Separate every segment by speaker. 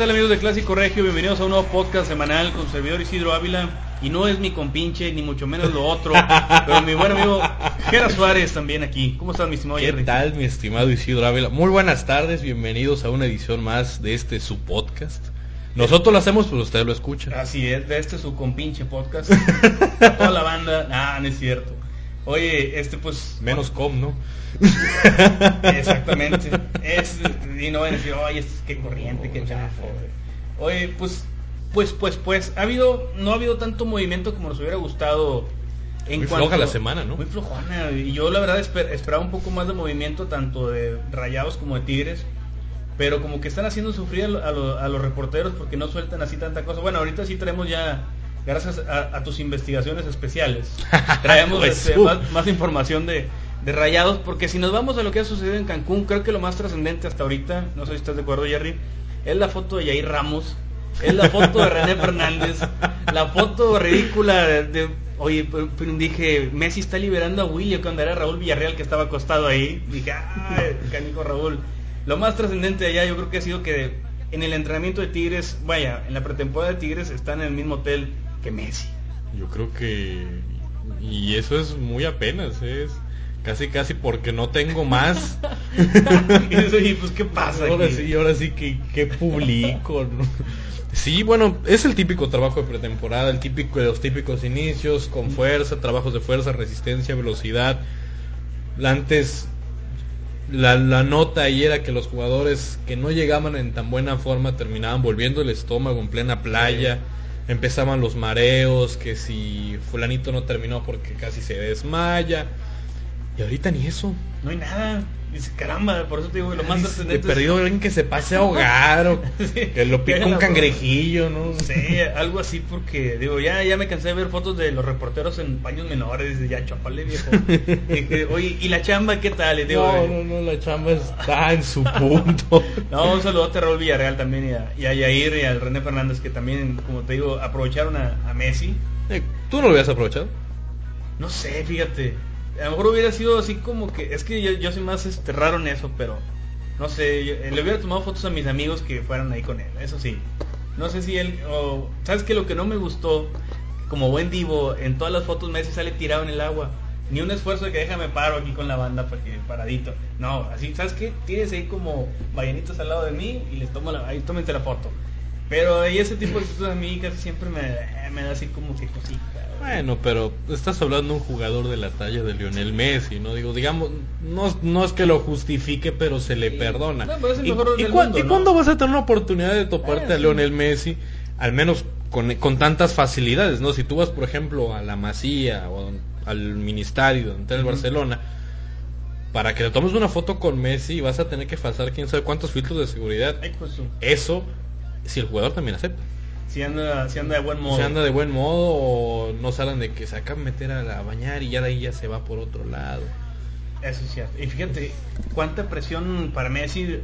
Speaker 1: tal amigos de Clásico Regio? Bienvenidos a un nuevo podcast semanal con su servidor Isidro Ávila. Y no es mi compinche, ni mucho menos lo otro, pero mi buen amigo Gera Suárez también aquí. ¿Cómo estás, mi estimado
Speaker 2: ¿Qué
Speaker 1: Jerry?
Speaker 2: tal, mi estimado Isidro Ávila? Muy buenas tardes, bienvenidos a una edición más de este su podcast. Nosotros lo hacemos, pero usted lo escucha.
Speaker 1: Así es, de este su compinche podcast. A toda la banda. Ah, no es cierto. Oye, este pues...
Speaker 2: Menos com, ¿no?
Speaker 1: Exactamente. Es, y no van a decir, oye, es que corriente, que chafo. Oye, pues, pues, pues, pues, ha habido, no ha habido tanto movimiento como nos hubiera gustado. En
Speaker 2: Muy
Speaker 1: cuanto-
Speaker 2: floja la semana, ¿no?
Speaker 1: Muy flojona. Y yo la verdad esper- esperaba un poco más de movimiento tanto de Rayados como de Tigres. Pero como que están haciendo sufrir a, lo- a lo- a los reporteros porque no sueltan así tanta cosa. Bueno, ahorita sí traemos ya, gracias a, a tus investigaciones especiales, traemos
Speaker 2: Pues,
Speaker 1: este,
Speaker 2: uh.
Speaker 1: más, más información de, de Rayados. Porque si nos vamos a lo que ha sucedido en Cancún, creo que lo más trascendente hasta ahorita, no sé si estás de acuerdo, Jerry, es la foto de Yair Ramos. Es la foto de René Fernández, la foto ridícula de, oye, dije, Messi está liberando a William cuando era Raúl Villarreal que estaba acostado ahí. Dije, ay, canijo Raúl. Lo más trascendente de allá yo creo que ha sido que en el entrenamiento de Tigres, vaya, en la pretemporada de Tigres están en el mismo hotel que Messi.
Speaker 2: Yo creo que... Y eso es muy apenas, es casi casi porque no tengo más.
Speaker 1: y pues qué pasa.
Speaker 2: Ahora
Speaker 1: aquí?
Speaker 2: sí, ahora sí que, que publico. Sí, bueno, es el típico trabajo de pretemporada, el típico de los típicos inicios, con fuerza, trabajos de fuerza, resistencia, velocidad. Antes, la, la nota ahí era que los jugadores que no llegaban en tan buena forma terminaban volviendo el estómago en plena playa. Empezaban los mareos, que si fulanito no terminó porque casi se desmaya. Y ahorita ni eso.
Speaker 1: No hay nada. Dice, caramba, por eso te digo, lo más
Speaker 2: Ay,
Speaker 1: trascendente.
Speaker 2: de perdido alguien que se pase a ahogar o
Speaker 1: Sí,
Speaker 2: que lo pica un cangrejillo, ¿no?
Speaker 1: Sí, algo así porque digo, ya ya me cansé de ver fotos de los reporteros en baños menores, ya chapale viejo. Dije, Oye, ¿y la chamba qué tal? Digo,
Speaker 2: No,
Speaker 1: eh,
Speaker 2: no, no, la chamba está en su punto.
Speaker 1: no, un saludote a Raúl Villarreal también y a, y a Yair y al René Fernández que también, como te digo, aprovecharon a, a Messi.
Speaker 2: Eh, ¿Tú no lo habías aprovechado?
Speaker 1: No sé, fíjate. A lo mejor hubiera sido así como que. Es que yo, yo soy más este, raro en eso, pero. No sé, eh, le hubiera tomado fotos a mis amigos que fueran ahí con él, eso sí. No sé si él. O, ¿Sabes que Lo que no me gustó, como buen divo, en todas las fotos Messi sale tirado en el agua. Ni un esfuerzo de que déjame paro aquí con la banda para que paradito. No, así, ¿sabes qué? Tienes ahí como ballenitos al lado de mí y les tomo la. Ahí tómense la foto. Pero ahí ese tipo de cosas a mí casi siempre me, me da así como que cosita.
Speaker 2: Bueno, pero estás hablando de un jugador de la talla de Lionel Messi, ¿no? Digo, digamos, no, no es que lo justifique, pero se le
Speaker 1: Sí.
Speaker 2: perdona.
Speaker 1: No, pero es el
Speaker 2: ¿Y,
Speaker 1: mejor
Speaker 2: y
Speaker 1: del
Speaker 2: cua-
Speaker 1: mundo,
Speaker 2: y
Speaker 1: ¿no?
Speaker 2: cuándo vas a tener una oportunidad de toparte
Speaker 1: Ah,
Speaker 2: a
Speaker 1: sí.
Speaker 2: Lionel Messi? Al menos con, con tantas facilidades, ¿no? Si tú vas, por ejemplo, a la Masía o al Ministerio, donde está el. Barcelona, para que le tomes una foto con Messi vas a tener que pasar quién sabe cuántos filtros de seguridad.
Speaker 1: Ay, pues,
Speaker 2: Eso, si el jugador también acepta.
Speaker 1: si anda, si anda de buen modo.
Speaker 2: Se anda de buen modo o no salen de que se acaban de meter a, la- a bañar y ya de ahí ya se va por otro lado.
Speaker 1: Eso es cierto. Y fíjate, cuánta presión para Messi.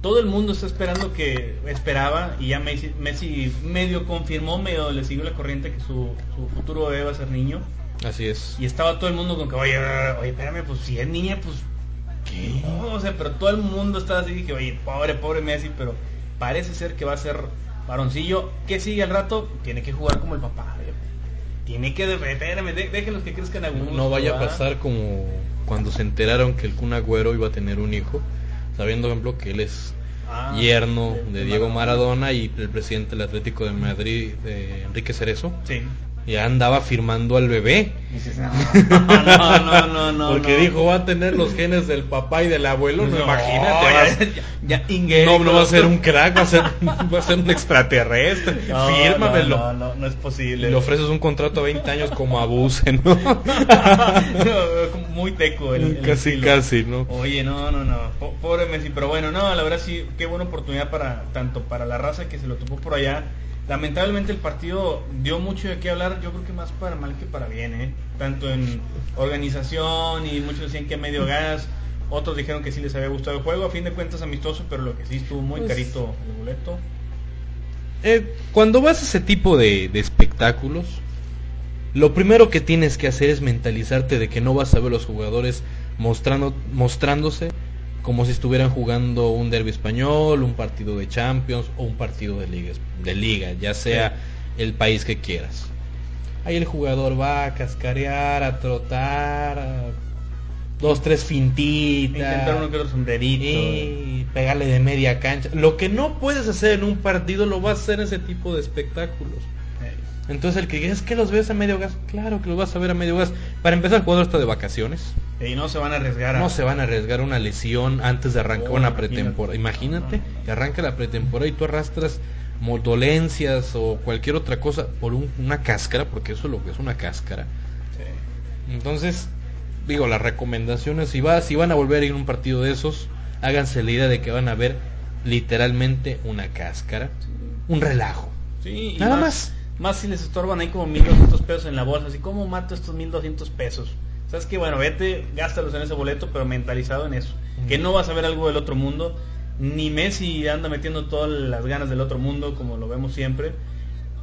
Speaker 1: Todo el mundo está esperando que esperaba y ya Messi, Messi medio confirmó, medio le siguió la corriente que su, su futuro bebé va a ser niño.
Speaker 2: Así es.
Speaker 1: Y estaba todo el mundo con que, oye, oye, espérame, pues si es niña, pues... ¿Qué? O sea, pero todo el mundo estaba así, dije, oye, pobre, pobre Messi, pero parece ser que va a ser varoncillo. ¿Qué sigue al rato? Tiene que jugar como el papá. viejo. Tiene que, espérame, de- déjenlos que crezcan a gusto.
Speaker 2: No vaya a pasar como cuando se enteraron que el Kun Agüero iba a tener un hijo, sabiendo, por ejemplo, que él es
Speaker 1: Ah,
Speaker 2: yerno de Diego Maradona y el presidente del Atlético de Madrid, de Enrique Cerezo,
Speaker 1: Sí.
Speaker 2: Ya andaba firmando al bebé.
Speaker 1: Dices, no, no, no, no, no.
Speaker 2: Porque
Speaker 1: no.
Speaker 2: dijo, va a tener los genes del papá y del abuelo. No, imagínate,
Speaker 1: ya-
Speaker 2: vas-
Speaker 1: ya,
Speaker 2: no, no va a ser un crack, va a ser, va a ser un extraterrestre.
Speaker 1: No,
Speaker 2: Fírmamelo.
Speaker 1: No, no, no, no es posible.
Speaker 2: Y le ofreces un contrato a 20 años como abuse, ¿no?
Speaker 1: Muy teco el, el
Speaker 2: casi,
Speaker 1: estilo.
Speaker 2: casi, ¿no?
Speaker 1: Oye, no, no, no. Po- Pobre Messi, pero bueno, no, la verdad sí, qué buena oportunidad para tanto para la raza que se lo topó por allá. Lamentablemente el partido dio mucho de qué hablar, yo creo que más para mal que para bien, ¿eh? Tanto en organización y muchos decían que medio gas, otros dijeron que sí les había gustado el juego, a fin de cuentas amistoso, pero lo que sí estuvo muy
Speaker 2: Pues-
Speaker 1: carito el boleto.
Speaker 2: Eh, cuando vas a ese tipo de, de espectáculos, lo primero que tienes que hacer es mentalizarte de que no vas a ver los jugadores mostrando, mostrándose como si estuvieran jugando un derby español, un partido de Champions o un partido de liga, de liga ya sea el país que quieras. Ahí el jugador va a cascarear, a trotar, a dos, tres fintitas.
Speaker 1: Intentar uno que otro sombrerito.
Speaker 2: Y pegarle de media cancha. Lo que no puedes hacer en un partido lo vas a hacer en ese tipo de espectáculos. Entonces el que diga, es que los ves a medio gas, claro que los vas a ver a medio gas. Para empezar, el jugador está de vacaciones.
Speaker 1: Y no se van a arriesgar a...
Speaker 2: No se van a arriesgar una lesión antes de arrancar
Speaker 1: Oh,
Speaker 2: una pretemporada. Imagínate que arranca la pretemporada y tú arrastras dolencias o cualquier otra cosa por un- una cáscara, porque eso es lo que es una cáscara.
Speaker 1: Sí.
Speaker 2: Entonces, digo, las recomendaciones, si, va, si van a volver a ir a un partido de esos, háganse la idea de que van a ver literalmente una cáscara, un relajo.
Speaker 1: Sí,
Speaker 2: Nada
Speaker 1: más. Más si les estorban ahí como 1200 pesos en la bolsa. Así, ¿cómo mato estos 1200 pesos? ¿Sabes que Bueno, vete, gástalos en ese boleto, pero mentalizado en eso.
Speaker 2: Mm.
Speaker 1: Que no vas a ver algo del otro mundo. Ni Messi anda metiendo todas las ganas del otro mundo, como lo vemos siempre.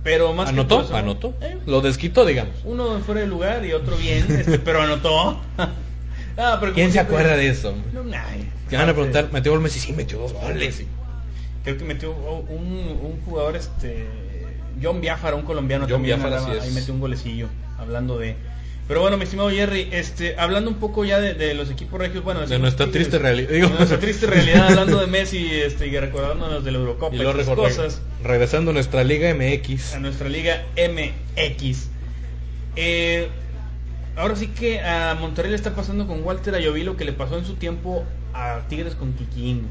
Speaker 1: Pero más
Speaker 2: ¿Anotó?
Speaker 1: eso,
Speaker 2: ¿Anotó?
Speaker 1: eh,
Speaker 2: Lo desquitó, digamos.
Speaker 1: uno fuera de lugar y otro bien, este, pero anotó. Ah, pero
Speaker 2: ¿Quién se acuerda de eso?
Speaker 1: No, ay,
Speaker 2: Te van a preguntar, ¿metió gol Messi? Sí, metió dos goles.
Speaker 1: Creo que metió un, un jugador, este, John Biafara, un colombiano
Speaker 2: John
Speaker 1: también,
Speaker 2: Biafara,
Speaker 1: andaba- ahí metió un golecillo, hablando de... Pero bueno, mi estimado Jerry, este, hablando un poco ya de, de los equipos regios, bueno,
Speaker 2: De nuestra
Speaker 1: Tigres,
Speaker 2: triste realidad,
Speaker 1: de nuestra triste realidad, hablando de Messi, este, y recordándonos de la Eurocopa
Speaker 2: Y
Speaker 1: y,
Speaker 2: re-
Speaker 1: cosas,
Speaker 2: regresando a nuestra Liga MX.
Speaker 1: a nuestra liga MX. Eh, ahora sí que a Monterrey le está pasando con Walter Ayoví lo que le pasó en su tiempo a Tigres con Kikín.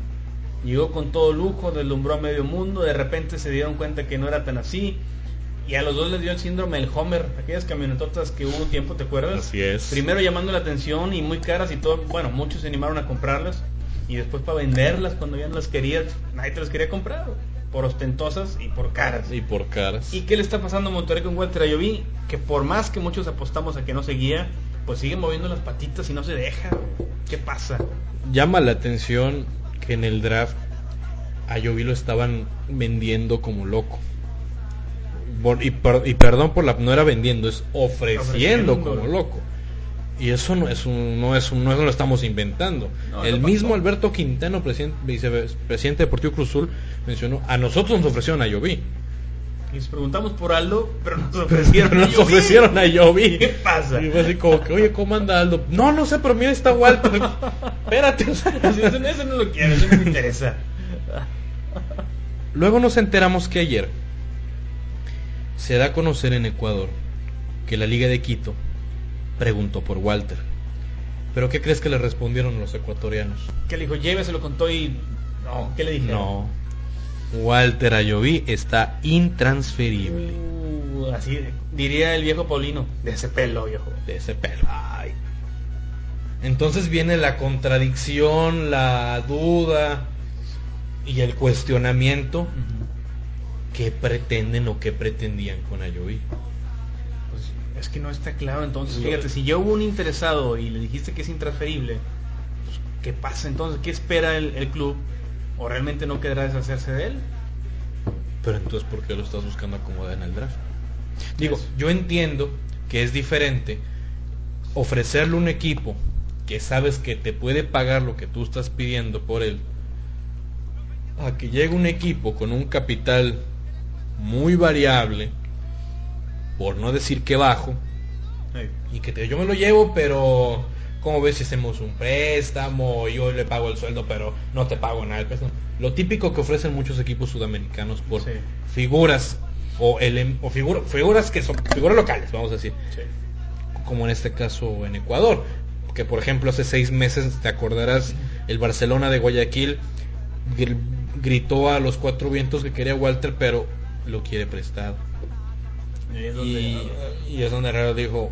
Speaker 1: Llegó con todo lujo, deslumbró a medio mundo, de repente se dieron cuenta que no era tan así. Y a los dos les dio el síndrome del Homer, aquellas camionetotas que hubo un tiempo, ¿te acuerdas?
Speaker 2: Así es.
Speaker 1: Primero llamando la atención y muy caras y todo. Bueno, muchos se animaron a comprarlas. Y después para venderlas cuando ya no las querías, nadie te las quería comprar. Por ostentosas y por caras.
Speaker 2: Y por caras.
Speaker 1: ¿Y qué le está pasando a Monterrey con Walter Ayoví? Que por más que muchos apostamos a que no seguía, pues sigue moviendo las patitas y no se deja. ¿Qué pasa?
Speaker 2: Llama la atención que en el draft a Yovi lo estaban vendiendo como loco. Por- y, per- y perdón por la no era vendiendo, es ofreciendo,
Speaker 1: Ofreciendo.
Speaker 2: como loco. Y eso no es un, no es un, no lo estamos inventando.
Speaker 1: No,
Speaker 2: el mismo
Speaker 1: pasó.
Speaker 2: Alberto Quintano, presidente, vicepresidente Deportivo Cruzul, mencionó, a nosotros nos ofrecieron a Yovi.
Speaker 1: Y les preguntamos por Aldo, pero nos ofrecieron.
Speaker 2: nos
Speaker 1: Ayoví.
Speaker 2: ofrecieron a Yovi.
Speaker 1: ¿Qué pasa?
Speaker 2: Y fue así como que, oye, ¿cómo anda Aldo? No, no sé, pero mira, está Walter. Espérate. o sea,
Speaker 1: Así, Eso, eso no lo quiero, eso no me interesa.
Speaker 2: Luego nos enteramos que ayer se da a conocer en Ecuador que la Liga de Quito preguntó por Walter. ¿Pero qué crees que le respondieron los ecuatorianos?
Speaker 1: Que le dijo, lléveselo con todo y... No, ¿qué le dijeron?
Speaker 2: No. Walter Ayoví está intransferible
Speaker 1: Uh, así diría el viejo Paulino. De ese pelo, viejo.
Speaker 2: de ese pelo. Entonces viene la contradicción, la duda y el cuestionamiento. qué pretenden o qué pretendían con Ayoví.
Speaker 1: Pues es que no está claro entonces. Fíjate, si ya hubo un interesado y le dijiste que es intransferible, pues, ¿qué pasa entonces? ¿Qué espera el, el club? ¿O realmente no querrá deshacerse de él?
Speaker 2: Pero entonces, ¿por qué lo estás buscando acomodar en el draft? Digo, yo entiendo que es diferente ofrecerle un equipo que sabes que te puede pagar lo que tú estás pidiendo por él, a que llegue un equipo con un capital muy variable, por no decir que bajo, y que te, yo me lo llevo, pero ¿cómo ves si hacemos un préstamo? Yo le pago el sueldo, pero no te pago nada. Lo típico que ofrecen muchos equipos sudamericanos por figuras o, el, o figuras que son figuras locales, vamos a decir. Como en este caso en Ecuador. Que por ejemplo hace seis meses, te acordarás, el Barcelona de Guayaquil gritó a los cuatro vientos que quería Walter, pero lo quiere prestado. Y es donde, y, es donde Herrera dijo,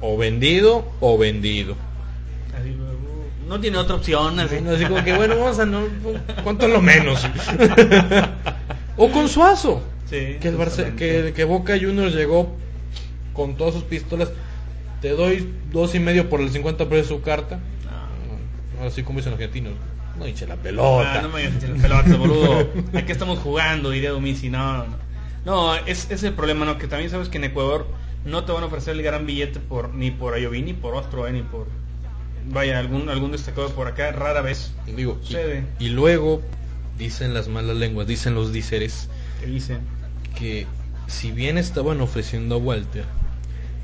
Speaker 2: o vendido o vendido.
Speaker 1: Uh, no tiene otra opción. Así,
Speaker 2: como que bueno, vamos a no, ¿cuánto es lo menos? o con Suazo. que, el que, que Boca Juniors llegó con todas sus pistolas. Te doy dos y medio por el 50 de su carta. Así como dicen los argentinos. No hinche la pelota.
Speaker 1: Ah, no me hinche la pelota, boludo. Aquí estamos jugando, diría Domisi. No, no, no. es, es el problema, ¿no? Que también sabes que en Ecuador no te van a ofrecer el gran billete por ni por Ayoví ni por otro, eh, ni por vaya algún algún destacado por acá, rara vez.
Speaker 2: Digo, sucede. Y, luego dicen las malas lenguas, dicen los díceres
Speaker 1: ¿Qué dicen?
Speaker 2: que si bien estaban ofreciendo a Walter,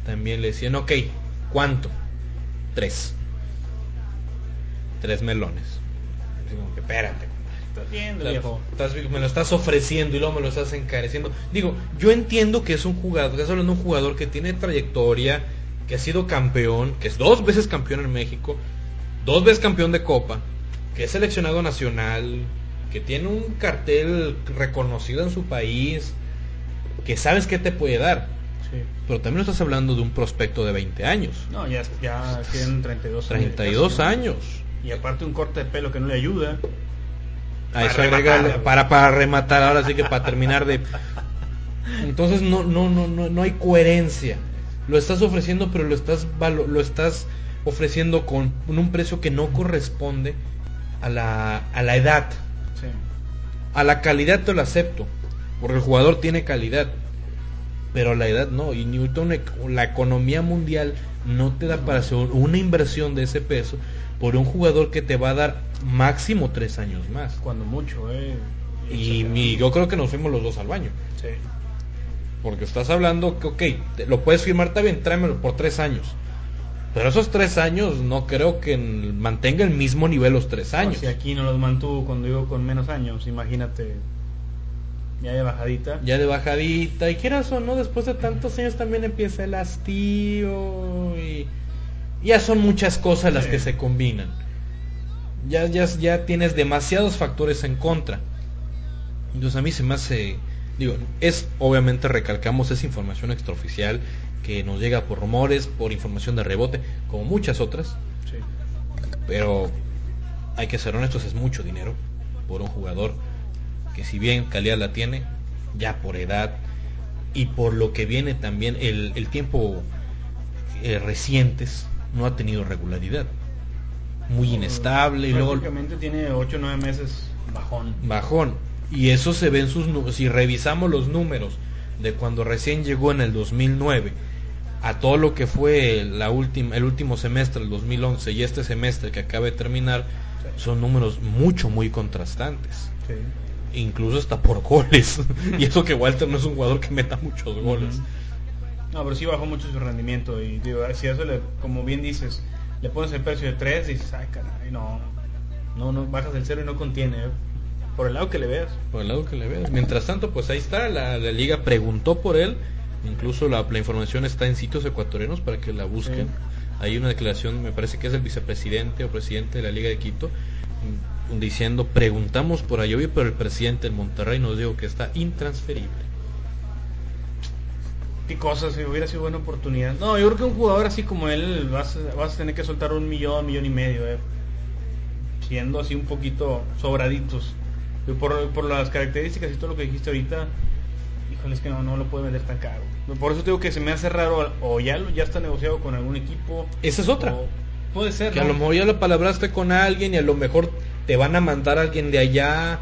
Speaker 2: también le decían, ok, ¿cuánto? Tres. Tres melones que espérate,
Speaker 1: estás viendo, viejo.
Speaker 2: me lo estás ofreciendo y luego me lo estás encareciendo. Digo, yo entiendo que es un jugador, que hablando de un jugador que tiene trayectoria, que ha sido campeón, que es dos veces campeón en México, dos veces campeón de Copa, que es seleccionado nacional, que tiene un cartel reconocido en su país, que sabes qué te puede dar. Pero también estás hablando de un prospecto de 20 años.
Speaker 1: No, ya, ya tienen 32
Speaker 2: años. 32 años
Speaker 1: y aparte un corte de pelo que no le ayuda.
Speaker 2: A eso para, para rematar, ahora sí que para terminar de... Entonces no, no, no, no, no hay coherencia. Lo estás ofreciendo, pero lo estás, lo estás ofreciendo con un precio que no corresponde a la, a la edad. A la calidad te lo acepto, porque el jugador tiene calidad, pero la edad no. Y Newton, la economía mundial no te da para hacer una inversión de ese peso por un jugador que te va a dar máximo tres años más.
Speaker 1: Cuando mucho, eh.
Speaker 2: Y, yo creo que nos fuimos los dos al baño. Sí. Porque estás hablando que, ok, lo puedes firmar, está bien, tráemelo por tres años. Pero esos tres años no creo que mantenga el mismo nivel los tres años.
Speaker 1: si aquí no los mantuvo cuando iba con menos años, imagínate. Ya de bajadita.
Speaker 2: Ya de bajadita. Y quieras o no, después de tantos años también empieza el hastío y ya son muchas cosas las que se combinan. Ya, ya, ya tienes demasiados factores en contra. Entonces a mí se me hace, digo, es obviamente recalcamos esa información extraoficial que nos llega por rumores, por información de rebote, como muchas otras. Pero hay que ser honestos, es mucho dinero por un jugador que si bien calidad la tiene, ya por edad y por lo que viene también el, el tiempo eh, recientes no ha tenido regularidad. Muy inestable y luego...
Speaker 1: tiene 8 o 9 meses bajón.
Speaker 2: Bajón. Y eso se ve en sus números. Si revisamos los números de cuando recién llegó en el 2009 a todo lo que fue la última, el último semestre, el 2011 y este semestre que acaba de terminar, son números mucho, muy contrastantes. Incluso hasta por goles. y eso que Walter no es un jugador que meta muchos goles.
Speaker 1: No, pero sí bajó mucho su rendimiento y digo, si eso le, como bien dices, le pones el precio de 3 y dices, ay caray, no, no, no, bajas el cero y no contiene, ¿eh? Por el lado que le veas.
Speaker 2: Por el lado que le veas. Mientras tanto, pues ahí está, la, liga preguntó por él, incluso la, información está en sitios ecuatorianos para que la busquen. Hay una declaración, me parece que es el vicepresidente o presidente de la Liga de Quito, mm, diciendo, preguntamos por Ayoví, pero el presidente del Monterrey nos dijo que está intransferible
Speaker 1: qué cosas, si hubiera sido buena oportunidad. No, yo creo que un jugador así como él vas, vas a tener que soltar un millón, millón y medio, eh. siendo así un poquito sobraditos. Por, por las características y todo lo que dijiste ahorita, híjole, es que no, no lo puede vender tan caro. Por eso digo que se me hace raro, o ya, está negociado con algún equipo.
Speaker 2: Esa es otra.
Speaker 1: o- puede ser,
Speaker 2: Que a lo mejor ya lo palabraste con alguien y a lo mejor te van a mandar a alguien de allá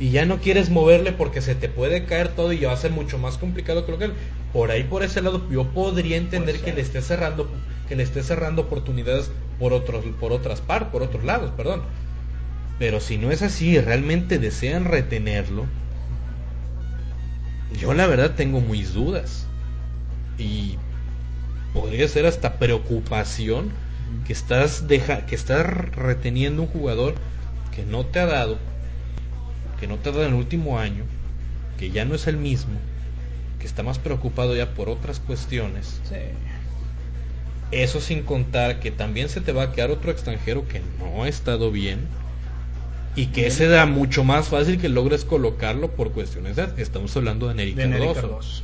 Speaker 2: y ya no quieres moverle porque se te puede caer todo y ya va a ser mucho más complicado que lo que. Por ahí por ese lado yo podría entender que le esté cerrando que le esté cerrando oportunidades por otros por otras partes, por otros lados, perdón. Pero si no es así, y realmente desean retenerlo. Yo la verdad tengo mis dudas. Y podría ser hasta preocupación que estás deja, que estás reteniendo un jugador que no te ha dado, que no te ha dado en el último año, que ya no es el mismo, que está más preocupado ya por otras cuestiones.
Speaker 1: Sí.
Speaker 2: Eso sin contar que también se te va a quedar otro extranjero que no ha estado bien y que ese da mucho más fácil que logres colocarlo por cuestiones de edad. Estamos hablando de Nery Cardoso,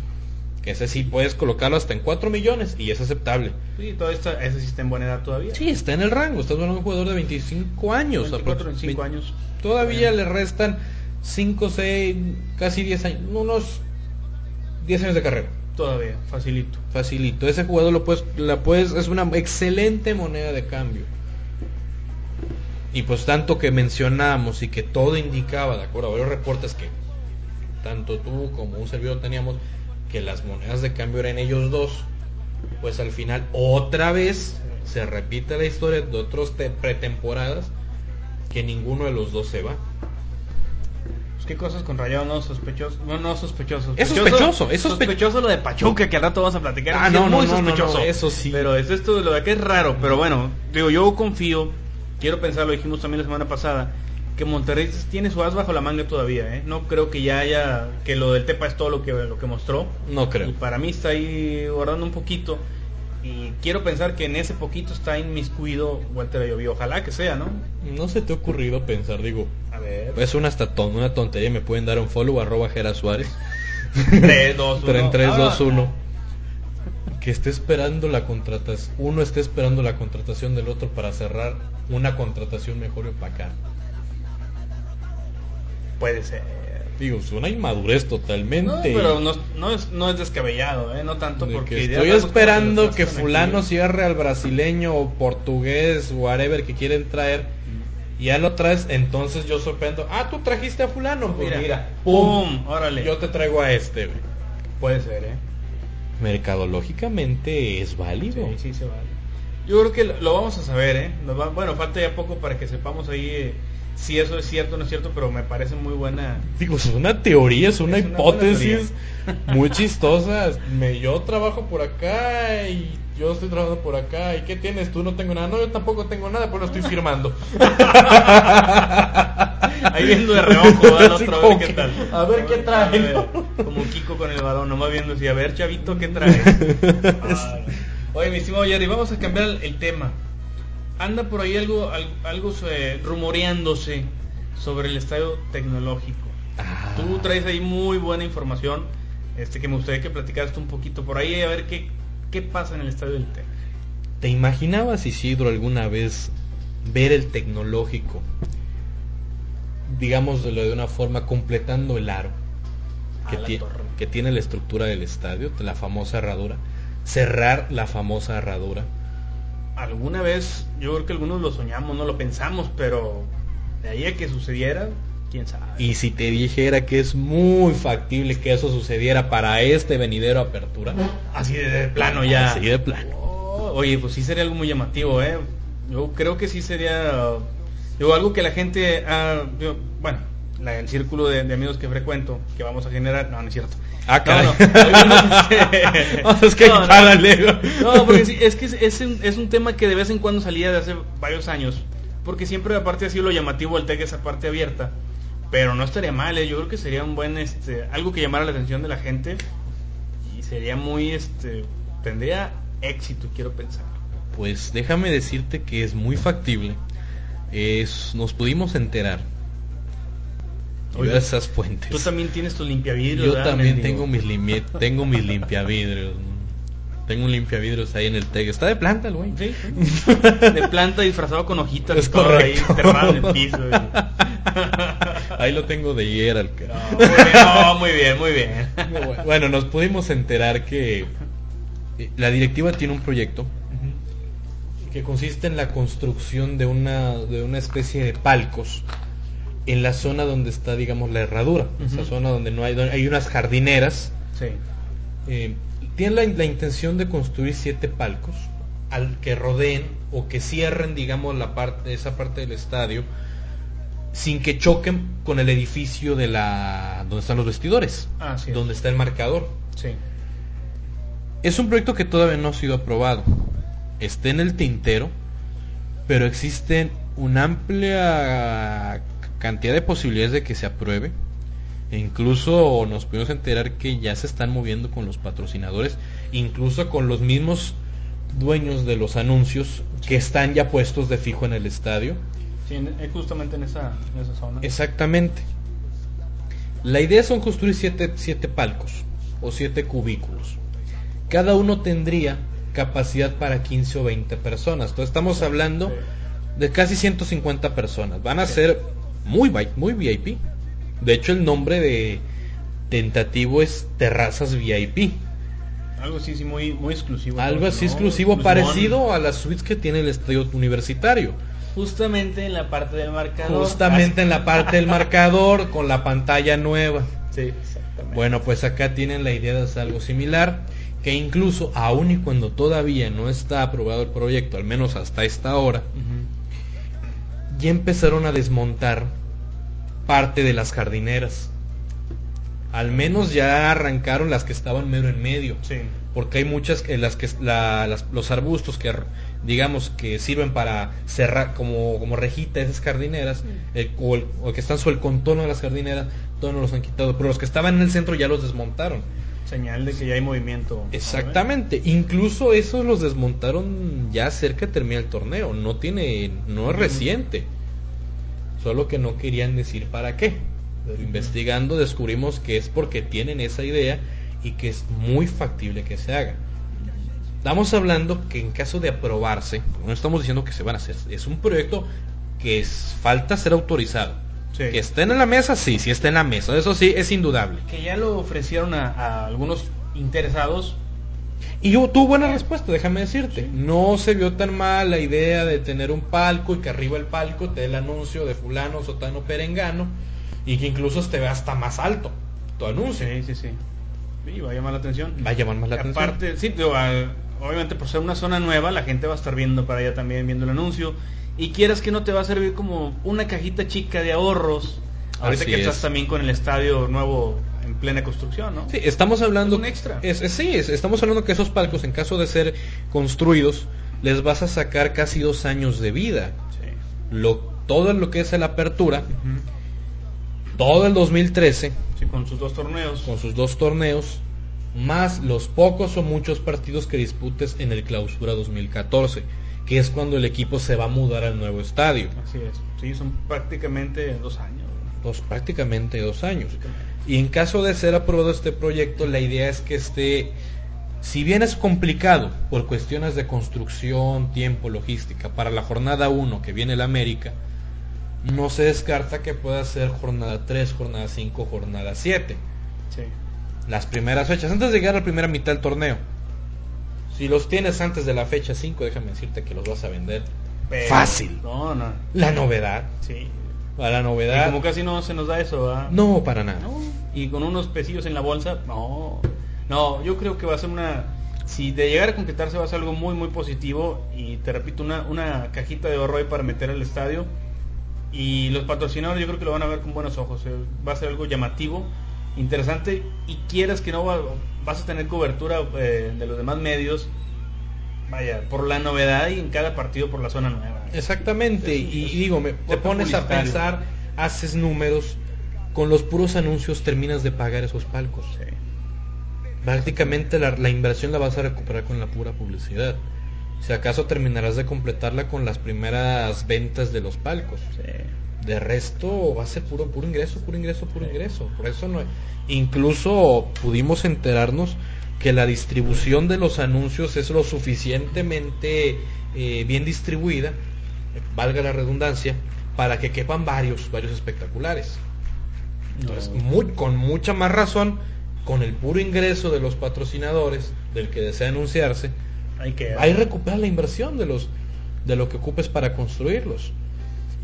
Speaker 2: que ese sí puedes colocarlo hasta en 4 millones y es aceptable.
Speaker 1: Sí, todo esto, ese sí está en buena edad todavía.
Speaker 2: Sí, está en el rango. Estás hablando de un jugador de 25 años.
Speaker 1: 24,
Speaker 2: aprox-
Speaker 1: 25 años.
Speaker 2: Todavía
Speaker 1: Bueno.
Speaker 2: le restan 5, 6, casi 10 años. Unos 10 años de carrera.
Speaker 1: Todavía, facilito.
Speaker 2: Facilito. Ese jugador lo puedes, la puedes, es una excelente moneda de cambio. Y pues tanto que mencionamos y que todo indicaba, de acuerdo a varios reportes que tanto tú como un servidor teníamos, que las monedas de cambio eran ellos dos, pues al final otra vez se repite la historia de otros te- pretemporadas que ninguno de los dos se va.
Speaker 1: Pues qué cosas con Rayado no sospechoso. No, no sospechoso.
Speaker 2: Es sospechoso, es sospe-
Speaker 1: sospechoso lo de Pachuca que al rato vamos a platicar.
Speaker 2: Ah, no,
Speaker 1: es
Speaker 2: no,
Speaker 1: muy
Speaker 2: no,
Speaker 1: sospechoso.
Speaker 2: no, eso sí.
Speaker 1: Pero es esto de lo de que es raro. Pero bueno, digo, yo confío, quiero pensar, lo dijimos también la semana pasada, que Monterrey tiene su as bajo la manga todavía. ¿eh? No creo que ya haya, que lo del Tepa es todo lo que, lo que mostró.
Speaker 2: No creo.
Speaker 1: Y para mí está ahí guardando un poquito. Y quiero pensar que en ese poquito está inmiscuido Walter Ayoví. Ojalá que sea, ¿no?
Speaker 2: No se te ha ocurrido pensar, digo,
Speaker 1: A ver.
Speaker 2: es una, hasta ton- una tontería, me pueden dar un follow arroba Jera Suárez.
Speaker 1: 3, 2, 1.
Speaker 2: Tren 3, 2, 1. Que esté esperando la contratación. Uno esté esperando la contratación del otro para cerrar una contratación mejor y opacar.
Speaker 1: Puede ser.
Speaker 2: Digo, es una inmadurez totalmente.
Speaker 1: No, pero no, no es, no es descabellado, ¿eh? No tanto
Speaker 2: de
Speaker 1: porque...
Speaker 2: estoy esperando que fulano
Speaker 1: aquí.
Speaker 2: cierre al brasileño o portugués, whatever que quieren traer. Y ya lo traes, entonces yo sorprendo. Ah, tú trajiste a fulano. Pues
Speaker 1: Mira,
Speaker 2: mira,
Speaker 1: pum, órale.
Speaker 2: Yo te traigo a este, güey.
Speaker 1: Puede ser, ¿eh?
Speaker 2: Mercadológicamente es válido.
Speaker 1: Sí, sí se vale. Yo creo que lo, lo vamos a saber, ¿eh? Nos va- bueno, falta ya poco para que sepamos ahí eh, si eso es cierto o no es cierto, pero me parece muy buena...
Speaker 2: Digo, es una teoría, es una
Speaker 1: Es una
Speaker 2: hipótesis muy chistosa. Me, yo trabajo por acá y yo estoy trabajando por acá. ¿Y qué tienes? Tú no tengo nada. No, yo tampoco tengo nada, pero lo estoy firmando.
Speaker 1: Ahí viendo de reojo.
Speaker 2: Así
Speaker 1: Otra vez, ¿qué
Speaker 2: que,
Speaker 1: tal?
Speaker 2: a ver qué trae,
Speaker 1: ver. Como Kiko con el balón, nomás viendo así, a ver, chavito, ¿qué trae? Ah. Oye, mi estimado Jerry, vamos a cambiar el tema. Anda por ahí algo, al- algo, eh, rumoreándose sobre el estadio tecnológico.
Speaker 2: Ah.
Speaker 1: Tú traes ahí muy buena información, este que me gustaría que platicaras un poquito por ahí a ver qué, qué pasa en el estadio del Tec.
Speaker 2: ¿Te imaginabas, Isidro, alguna vez ver el tecnológico, digámoslo de una forma, completando el aro que, ti- que tiene la estructura del estadio, la famosa herradura? Cerrar la famosa herradura.
Speaker 1: Alguna vez, yo creo que algunos lo soñamos, no lo pensamos, pero de ahí a que sucediera, quién sabe.
Speaker 2: Y si te dijera que es muy factible que eso sucediera para este venidero apertura,
Speaker 1: Así de, plano ya.
Speaker 2: Así de plano.
Speaker 1: Oh, oye, pues sí sería algo muy llamativo, ¿eh? Yo creo que sí sería. Digo, algo que la gente. ah, yo- bueno, la- el círculo de, de amigos que frecuento, que vamos a generar. No, no es cierto.
Speaker 2: Ah,
Speaker 1: no, No,
Speaker 2: es que
Speaker 1: No, no. porque sí, es que es, es un, es un tema que de vez en cuando salía de hace varios años. Porque siempre aparte ha sido lo llamativo el TEC esa parte abierta. Pero no estaría mal, ¿eh? yo creo que sería un buen, este, algo que llamara la atención de la gente. Y sería muy, este, tendría éxito, quiero pensar.
Speaker 2: Pues déjame decirte que es muy factible. Es, nos pudimos enterar.
Speaker 1: Oye,
Speaker 2: Oye, esas fuentes.
Speaker 1: Tú también tienes tu limpiavidrios.
Speaker 2: Yo
Speaker 1: ¿verdad,
Speaker 2: también tengo mis limie- tengo mis limpiavidrios. Tengo un limpiavidrios ahí en el TEG. Está de planta el güey.
Speaker 1: Sí, sí. De planta disfrazado con hojitas
Speaker 2: Es
Speaker 1: todo ahí enterrado en el piso.
Speaker 2: Ahí lo tengo de Gerald.
Speaker 1: No, muy bien, muy bien, muy
Speaker 2: bien. Bueno, nos pudimos enterar que la directiva tiene un proyecto que consiste en la construcción de una, de una especie de palcos en la zona donde está, digamos, la herradura, esa zona donde no hay, hay unas jardineras.
Speaker 1: Sí.
Speaker 2: Eh, tiene la, intención de construir siete palcos al que rodeen o que cierren, digamos, la parte, esa parte del estadio sin que choquen con el edificio de la donde están los vestidores,
Speaker 1: ah,
Speaker 2: donde está el marcador.
Speaker 1: Sí.
Speaker 2: Es un proyecto que todavía no ha sido aprobado esté en el tintero, pero existen una amplia cantidad de posibilidades de que se apruebe. E incluso nos pudimos enterar que ya se están moviendo con los patrocinadores, incluso con los mismos dueños de los anuncios que están ya puestos de fijo en el estadio.
Speaker 1: Sí, eh, justamente en esa, en esa zona.
Speaker 2: Exactamente. La idea son construir siete, siete palcos o siete cubículos. Cada uno tendría capacidad para 15 o 20 personas. Entonces estamos hablando de casi 150 personas. Van a ser muy, muy VIP. De hecho, el nombre de tentativo es Terrazas VIP.
Speaker 1: Algo así, sí, muy, muy exclusivo.
Speaker 2: Algo así exclusivo, parecido a las suites que tiene el estadio universitario.
Speaker 1: Justamente en la parte del marcador.
Speaker 2: Justamente en la parte del marcador, con la pantalla nueva.
Speaker 1: Sí, exactamente.
Speaker 2: Bueno, pues acá tienen la idea de hacer algo similar que incluso aun y cuando todavía no está aprobado el proyecto, al menos hasta esta hora, ya empezaron a desmontar parte de las jardineras. Al menos ya arrancaron las que estaban mero en medio. Porque hay muchas en las que los arbustos que digamos que sirven para cerrar como, como rejita esas jardineras, o, el, que están sobre el contorno de las jardineras, todos no los han quitado. Pero los que estaban en el centro ya los desmontaron
Speaker 1: señal de que ya hay movimiento.
Speaker 2: Exactamente, incluso esos los desmontaron ya cerca de terminar el torneo, no tiene, no es reciente, solo que no querían decir para qué. Pero investigando descubrimos que es porque tienen esa idea y que es muy factible que se haga. Estamos hablando que en caso de aprobarse, no estamos diciendo que se van a hacer, es un proyecto que es, falta ser autorizado que estén en la mesa, sí, sí está en la mesa. Eso sí, es indudable.
Speaker 1: Que ya lo ofrecieron a, algunos interesados.
Speaker 2: Y yo, tuvo buena respuesta, déjame decirte. No se vio tan mal la idea de tener un palco y que arriba el palco te dé el anuncio de fulano, sotano, perengano. Y que incluso te vea hasta más alto tu anuncio.
Speaker 1: Sí, sí, sí. Y va a llamar la atención.
Speaker 2: Va a llamar más la atención.
Speaker 1: Aparte, sí, obviamente por ser una zona nueva, la gente va a estar viendo para allá también, viendo el anuncio y quieras que no te va a servir como una cajita chica de ahorros. Ahorita que estás también con el estadio nuevo en plena construcción, ¿no?
Speaker 2: Sí, estamos hablando.
Speaker 1: un extra.
Speaker 2: Es, sí, estamos hablando que esos palcos, en caso de ser construidos, les vas a sacar casi dos años de vida. Sí. Lo, todo lo que es la apertura, todo el 2013.
Speaker 1: Sí, con sus dos torneos.
Speaker 2: Con sus dos torneos, más los pocos o muchos partidos que disputes en el clausura 2014 que es cuando el equipo se va a mudar al nuevo estadio.
Speaker 1: Así es, sí, son prácticamente dos años.
Speaker 2: Dos, prácticamente dos años. Y en caso de ser aprobado este proyecto, la idea es que esté, si bien es complicado por cuestiones de construcción, tiempo, logística, para la jornada 1 que viene el América, no se descarta que pueda ser jornada 3, jornada 5, jornada 7.
Speaker 1: Sí.
Speaker 2: Las primeras fechas, antes de llegar a la primera mitad del torneo. Si los tienes antes de la fecha 5, déjame decirte que los vas a vender fácil.
Speaker 1: No, no.
Speaker 2: La novedad.
Speaker 1: Sí.
Speaker 2: La novedad.
Speaker 1: Y como casi no se nos da eso, ¿verdad?
Speaker 2: No, para nada.
Speaker 1: Y con unos pesillos en la bolsa, no. No, yo creo que va a ser una. Si de llegar a concretarse va a ser algo muy, muy positivo. Y te repito, una, una cajita de ahorro para meter al estadio. Y los patrocinadores yo creo que lo van a ver con buenos ojos. Eh, va a ser algo llamativo, interesante. Y quieras que no, va, vas a tener cobertura eh, de los demás medios, vaya, por la novedad y en cada partido por la zona nueva.
Speaker 2: Exactamente, y, digo, me, te pones a pensar, haces números, con los puros anuncios terminas de pagar esos palcos. Prácticamente la, inversión la vas a recuperar con la pura publicidad. Si acaso terminarás de completarla con las primeras ventas de los palcos. De resto va a ser puro puro ingreso, puro ingreso, puro ingreso. Por eso no incluso pudimos enterarnos que la distribución de los anuncios es lo suficientemente eh, bien distribuida, valga la redundancia, para que quepan varios, varios espectaculares. Entonces,
Speaker 1: No.
Speaker 2: muy- con mucha más razón, con el puro ingreso de los patrocinadores, del que desea anunciarse,
Speaker 1: Hay que
Speaker 2: ahí recupera la inversión de los de lo que ocupes para construirlos.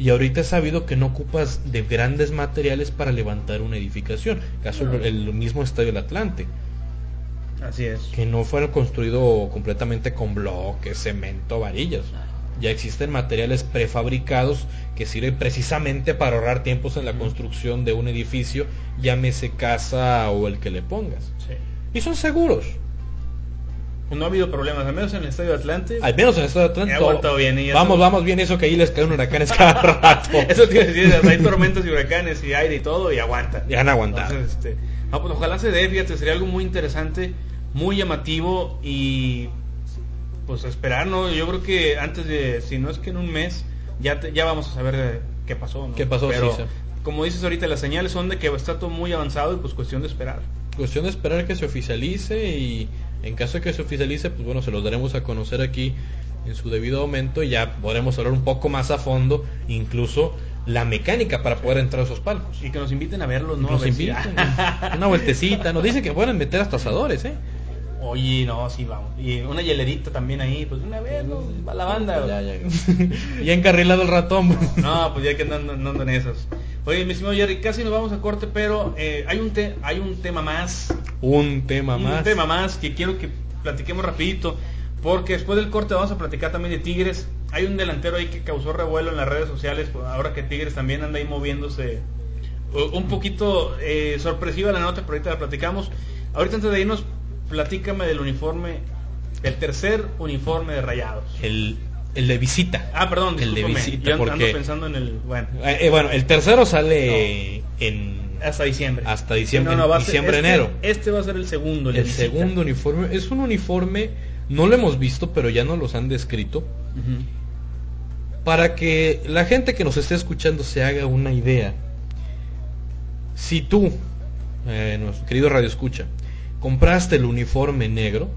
Speaker 2: Y ahorita es sabido que no ocupas de grandes materiales para levantar una edificación. Caso el, el mismo Estadio del Atlante,
Speaker 1: Así es.
Speaker 2: que no fue construido completamente con bloques, cemento, varillas. Ya existen materiales prefabricados que sirven precisamente para ahorrar tiempos en la construcción de un edificio, llámese casa o el que le pongas.
Speaker 1: Sí.
Speaker 2: Y son seguros.
Speaker 1: No ha habido problemas, al menos en el Estadio Atlante.
Speaker 2: Al menos en el Estado de Atlanta.
Speaker 1: He aguantado bien, y eso-
Speaker 2: Vamos, vamos bien, eso que ahí les caen huracanes cada rato.
Speaker 1: Eso iba a decir, hay tormentas y huracanes y aire y todo y aguanta.
Speaker 2: Ya han aguantado.
Speaker 1: Entonces, este, no, pues ojalá se dé, fíjate, sería algo muy interesante, muy llamativo y pues esperar, ¿no? Yo creo que antes de, si no es que en un mes, ya te- ya vamos a saber eh, qué pasó, ¿no?
Speaker 2: ¿Qué pasó,
Speaker 1: Pero,
Speaker 2: sí, sí.
Speaker 1: como dices ahorita, las señales son de que está todo muy avanzado y pues cuestión de esperar.
Speaker 2: Cuestión de esperar que se oficialice y en caso de que se oficialice, pues bueno, se los daremos a conocer aquí en su debido momento y ya podremos hablar un poco más a fondo, incluso la mecánica para poder entrar a esos palcos.
Speaker 1: Y que nos inviten a verlos, ¿no? A
Speaker 2: Nos
Speaker 1: si-
Speaker 2: inviten, una vueltecita, nos dicen que pueden meter hasta asadores, ¿eh?
Speaker 1: Oye, no, sí, vamos. Y una hielerita también ahí, pues una vez, ¿no? Va la banda.
Speaker 2: Ya, ya. ya encarrilado el ratón.
Speaker 1: No, pues ya que andan, andan en esas. Oye, mi estimado Jerry, casi nos vamos a corte, pero eh, hay un te- hay un tema más,
Speaker 2: Un tema
Speaker 1: un
Speaker 2: más.
Speaker 1: tema más que quiero que platiquemos rapidito, porque después del corte vamos a platicar también de Tigres. Hay un delantero ahí que causó revuelo en las redes sociales, pues, ahora que Tigres también anda ahí moviéndose. Uh, Un poquito eh, sorpresiva la nota, pero ahorita la platicamos. Ahorita antes de irnos, platícame del uniforme, el tercer uniforme de Rayados.
Speaker 2: El, el de visita.
Speaker 1: Ah, perdón,
Speaker 2: El de visita,
Speaker 1: Yo ando
Speaker 2: porque-
Speaker 1: pensando en el, bueno,
Speaker 2: Eh, eh, bueno, el tercero sale en
Speaker 1: hasta diciembre.
Speaker 2: Hasta diciembre,
Speaker 1: va a ser-
Speaker 2: diciembre,
Speaker 1: este-
Speaker 2: enero.
Speaker 1: Este va a ser el segundo.
Speaker 2: el
Speaker 1: visita.
Speaker 2: segundo uniforme. Es un uniforme, no lo hemos visto, pero ya nos los han descrito. Para que la gente que nos esté escuchando se haga una idea. Si tú, eh, nuestro querido Radio Escucha, compraste el uniforme negro,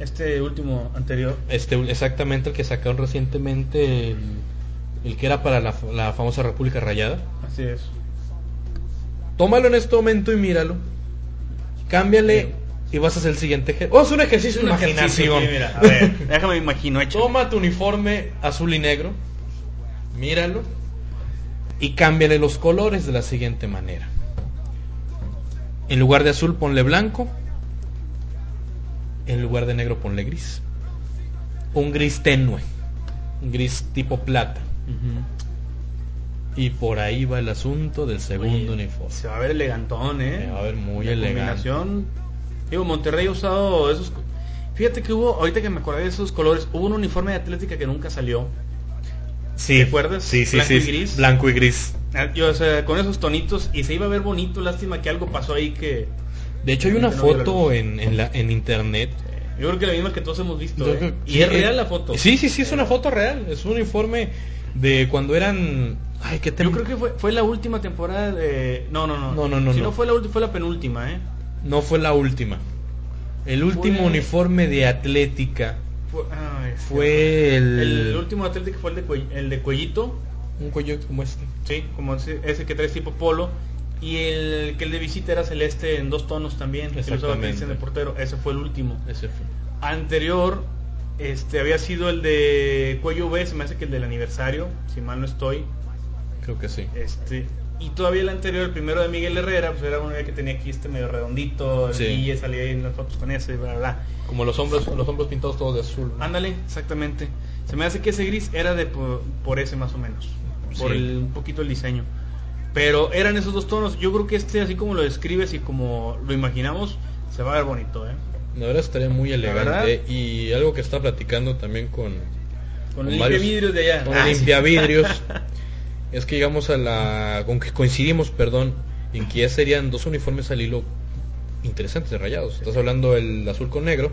Speaker 1: Este último anterior.
Speaker 2: este exactamente el que sacaron recientemente, el, el que era para la, la famosa República Rayada,
Speaker 1: Así es.
Speaker 2: tómalo en este momento y míralo, cámbiale y vas a hacer el siguiente ejercicio. Oh, es un ejercicio de
Speaker 1: ejercicio,
Speaker 2: imaginación.
Speaker 1: sí, mira, a ver, déjame imagino hecho.
Speaker 2: Toma tu uniforme azul y negro, míralo y cámbiale los colores de la siguiente manera. En lugar de azul ponle blanco, en lugar de negro ponle gris. Un gris tenue, un gris tipo plata. Y por ahí va el asunto del segundo
Speaker 1: Oye,
Speaker 2: uniforme.
Speaker 1: Se va a ver elegantón, ¿eh?
Speaker 2: Se va a ver muy
Speaker 1: La
Speaker 2: elegante.
Speaker 1: combinación. Digo, Monterrey ha usado esos. Fíjate que hubo, ahorita que me acordé de esos colores, hubo un uniforme de Atlética que nunca salió.
Speaker 2: Sí,
Speaker 1: ¿Te acuerdas?
Speaker 2: Sí, sí,
Speaker 1: Blanco
Speaker 2: sí.
Speaker 1: y gris.
Speaker 2: Blanco y gris.
Speaker 1: Ah, Yo, o sea, con esos tonitos y se iba a ver bonito. Lástima que algo pasó ahí que.
Speaker 2: De hecho hay una foto en, en, la, en internet
Speaker 1: Yo creo que la misma que todos hemos visto.
Speaker 2: Yo
Speaker 1: ¿eh?
Speaker 2: creo-
Speaker 1: Y
Speaker 2: sí,
Speaker 1: es real la foto.
Speaker 2: Sí, sí, sí, es una foto real. Es un uniforme de cuando eran. Ay, qué
Speaker 1: Yo creo que fue, fue la última temporada de. No, no, no.
Speaker 2: No, no, no,
Speaker 1: Si
Speaker 2: no.
Speaker 1: no, fue la última, fue la penúltima, ¿eh?
Speaker 2: No fue la última. El último
Speaker 1: Fue-
Speaker 2: uniforme de Atlética
Speaker 1: Fue, ay,
Speaker 2: fue el.
Speaker 1: El último Atlético fue el de, cuell- el de cuellito.
Speaker 2: Un cuello como este.
Speaker 1: Sí, como ese, ese que traes tipo polo. Y el que el de visita era celeste en dos tonos también. Que usaba. Cristian de portero. Ese fue el último.
Speaker 2: Ese fue.
Speaker 1: Anterior, este había sido el de cuello V, se me hace que el del aniversario, si mal no estoy.
Speaker 2: Creo que sí.
Speaker 1: Este, y todavía el anterior, el primero de Miguel Herrera, pues era uno que tenía aquí este medio redondito, el
Speaker 2: Sí.
Speaker 1: Guille salía ahí en las fotos con ese, bla, bla, bla.
Speaker 2: Como los hombros, los hombros pintados todos de azul. ¿no?
Speaker 1: Ándale, exactamente. Se me hace que ese gris era de por, por ese más o menos, por
Speaker 2: Sí.
Speaker 1: el, un poquito el diseño. Pero eran esos dos tonos. Yo creo que este, así como lo describes y como lo imaginamos, se va a ver bonito, ¿eh?
Speaker 2: La verdad estaría muy elegante. Y algo que está platicando también con,
Speaker 1: Con vidrios de allá.
Speaker 2: con
Speaker 1: Ah,
Speaker 2: es que llegamos a la con que coincidimos perdón en que ya serían dos uniformes al hilo interesantes de rayados estás hablando el azul con negro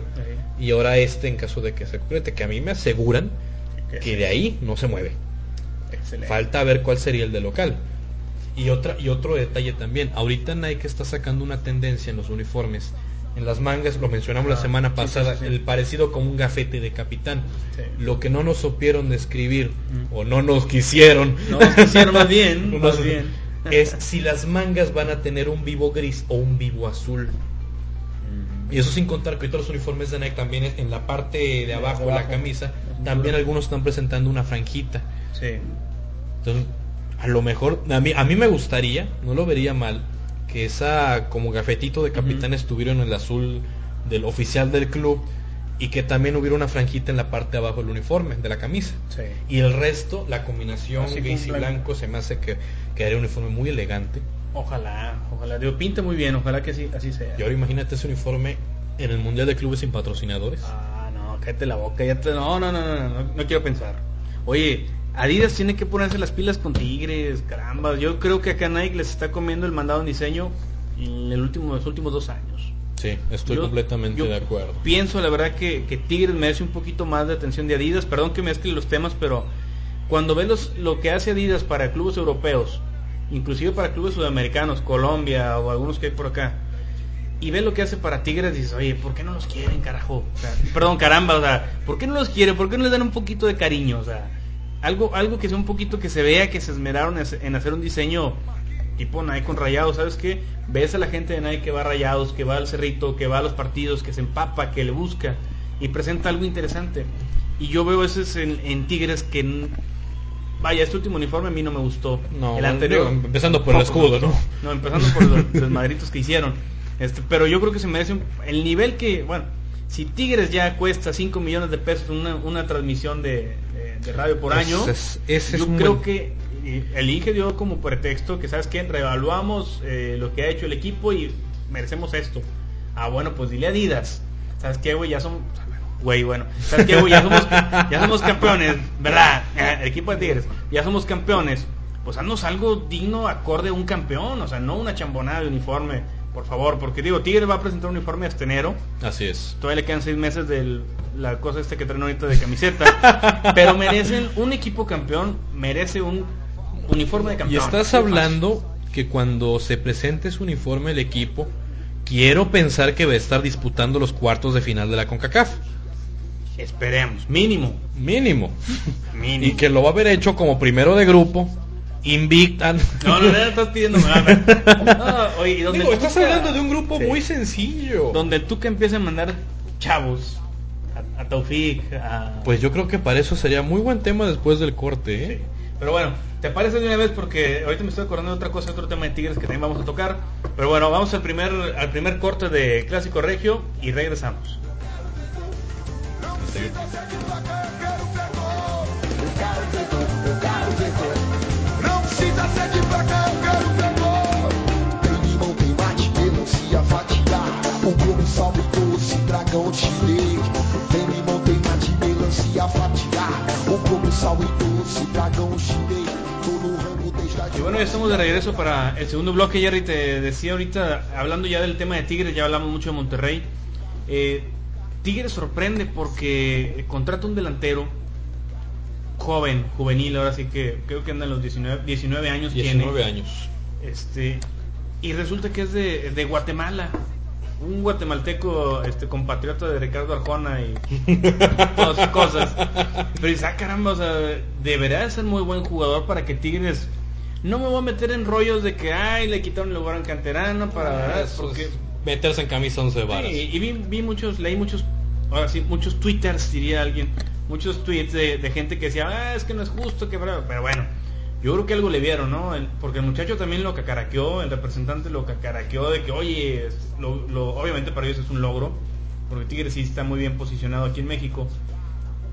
Speaker 2: y ahora este en caso de que se concrete que a mí me aseguran que de ahí no se mueve
Speaker 1: Excelente.
Speaker 2: falta ver cuál sería el de local y otra y otro detalle también ahorita Nike está sacando una tendencia en los uniformes en las mangas lo mencionamos la
Speaker 1: Ah,
Speaker 2: semana pasada
Speaker 1: sí, sí.
Speaker 2: el parecido como un gafete de capitán lo que no nos supieron describir
Speaker 1: Mm.
Speaker 2: o no nos quisieron
Speaker 1: No nos quisieron más bien,
Speaker 2: No
Speaker 1: más
Speaker 2: nos-
Speaker 1: bien.
Speaker 2: es si las mangas van a tener un vivo gris o un vivo azul. Y eso sin contar que ahorita los uniformes de Nike también en la parte de abajo de la camisa, también algunos están presentando una franjita.
Speaker 1: Sí.
Speaker 2: Entonces, a lo mejor, a mí, a mí me gustaría, no lo vería mal, que esa como gafetito de capitán estuviera en el azul del oficial del club y que también hubiera una franjita en la parte de abajo del uniforme, de la camisa.
Speaker 1: Sí.
Speaker 2: Y el resto, la combinación
Speaker 1: Así
Speaker 2: gris y
Speaker 1: blanco.
Speaker 2: se me hace que quedaría un uniforme muy elegante.
Speaker 1: Ojalá, ojalá. Digo, pinta muy bien, ojalá que sí, así sea.
Speaker 2: Y ahora imagínate ese uniforme en el Mundial de Clubes sin patrocinadores.
Speaker 1: Ah, no, cállate la boca, ya te... No, no, no, no, no, no quiero pensar. Oye, Adidas tiene que ponerse las pilas con Tigres, caramba. Yo creo que acá Nike les está comiendo el mandado en diseño en el último, los últimos dos años.
Speaker 2: Sí, estoy
Speaker 1: Yo-
Speaker 2: completamente
Speaker 1: yo
Speaker 2: de acuerdo.
Speaker 1: Pienso, la verdad, que, que Tigres merece un poquito más de atención de Adidas. Perdón que mezcle los temas, pero cuando ves los- lo que hace Adidas para clubes europeos, inclusive para clubes sudamericanos, Colombia o algunos que hay por acá, y ves lo que hace para Tigres, dices, oye, ¿por qué no los quieren, carajo? O sea, perdón, caramba, o sea, ¿por qué no los quieren? ¿Por qué no les dan un poquito de cariño? O sea, algo, algo que sea un poquito que se vea que se esmeraron en hacer un diseño tipo Nike con rayados, ¿sabes qué? Ves a la gente de Nike que va a rayados, que va al cerrito, que va a los partidos, que se empapa, que le busca y presenta algo interesante. Y yo veo eso es en, en Tigres que, vaya, este último uniforme a mí no me gustó.
Speaker 2: No,
Speaker 1: el anterior.
Speaker 2: digo, empezando por el escudo. ¿no?
Speaker 1: No, empezando por los, los madritos que hicieron. Este, pero yo creo que se merece un- el nivel que, bueno, si Tigres ya cuesta 5 millones de pesos una, una transmisión de, de- de radio por año,
Speaker 2: es-
Speaker 1: yo creo
Speaker 2: buen-
Speaker 1: que el INGE dio como pretexto que, ¿sabes qué? Reevaluamos eh, lo que ha hecho el equipo y merecemos esto. Ah, bueno, pues dile a Adidas. ¿Sabes qué, güey? Ya somos... Güey, bueno. ¿Sabes qué, güey? Ya somos, ya somos campeones, ¿verdad? El equipo de Tigres. Ya somos campeones. Pues haznos algo digno, acorde a un campeón. O sea, no una chambonada de uniforme, por favor. Porque digo, Tigres va a presentar un uniforme hasta enero.
Speaker 2: Así es.
Speaker 1: Todavía le quedan seis meses de la cosa esta que traen ahorita de camiseta. pero merecen un equipo campeón, merece un uniforme de
Speaker 2: Y
Speaker 1: campeón.
Speaker 2: estás
Speaker 1: Así de
Speaker 2: hablando que cuando se presente su uniforme el equipo, quiero pensar que va a estar disputando los cuartos de final de la CONCACAF.
Speaker 1: Esperemos, mínimo.
Speaker 2: Mínimo.
Speaker 1: Mínimo.
Speaker 2: Y que lo va a haber hecho como primero de grupo, invicta.
Speaker 1: No, no, no, estás pidiendo nada. No, oye, y donde
Speaker 2: Digo, estás
Speaker 1: Tuca-
Speaker 2: hablando de un grupo
Speaker 1: Sí.
Speaker 2: muy sencillo.
Speaker 1: Donde el Tuca empieza a mandar chavos a, a Taufik, a...
Speaker 2: Pues yo creo que para eso sería muy buen tema después del corte, ¿eh?
Speaker 1: Sí. Pero bueno, ¿te parece de una vez? Porque ahorita me estoy acordando de otra cosa, otro tema de Tigres que también vamos a tocar. Pero bueno, vamos al primer, al primer corte de Clásico Regio y regresamos. Y bueno, ya estamos de regreso para el segundo bloque. Jerry, te decía ahorita, hablando ya del tema de Tigres, ya hablamos mucho de Monterrey. Eh, Tigres sorprende porque contrata un delantero joven, juvenil, ahora sí que creo que anda en los 19, 19 años.
Speaker 2: 19
Speaker 1: tiene.
Speaker 2: años.
Speaker 1: Este, y resulta que es de, de Guatemala. Un guatemalteco este, compatriota de Ricardo Arjona y todas esas cosas. Pero dice, ah, caramba, o sea, deberá de ser muy buen jugador para que Tigres... No me voy a meter en rollos de que, ay, le quitaron el lugar en canterano para...
Speaker 2: Eso
Speaker 1: porque
Speaker 2: es meterse en camisa 11 varas.
Speaker 1: Sí, y vi, vi muchos, leí muchos, ahora sí, muchos twitters, diría alguien, muchos tweets de, gente que decía, ah, es que no es justo, que bravo", pero bueno, yo creo que algo le vieron, ¿no? Porque el muchacho también lo cacaraqueó, el representante lo cacaraqueó de que, oye, lo, lo- obviamente para ellos es un logro, porque Tigres sí está muy bien posicionado aquí en México.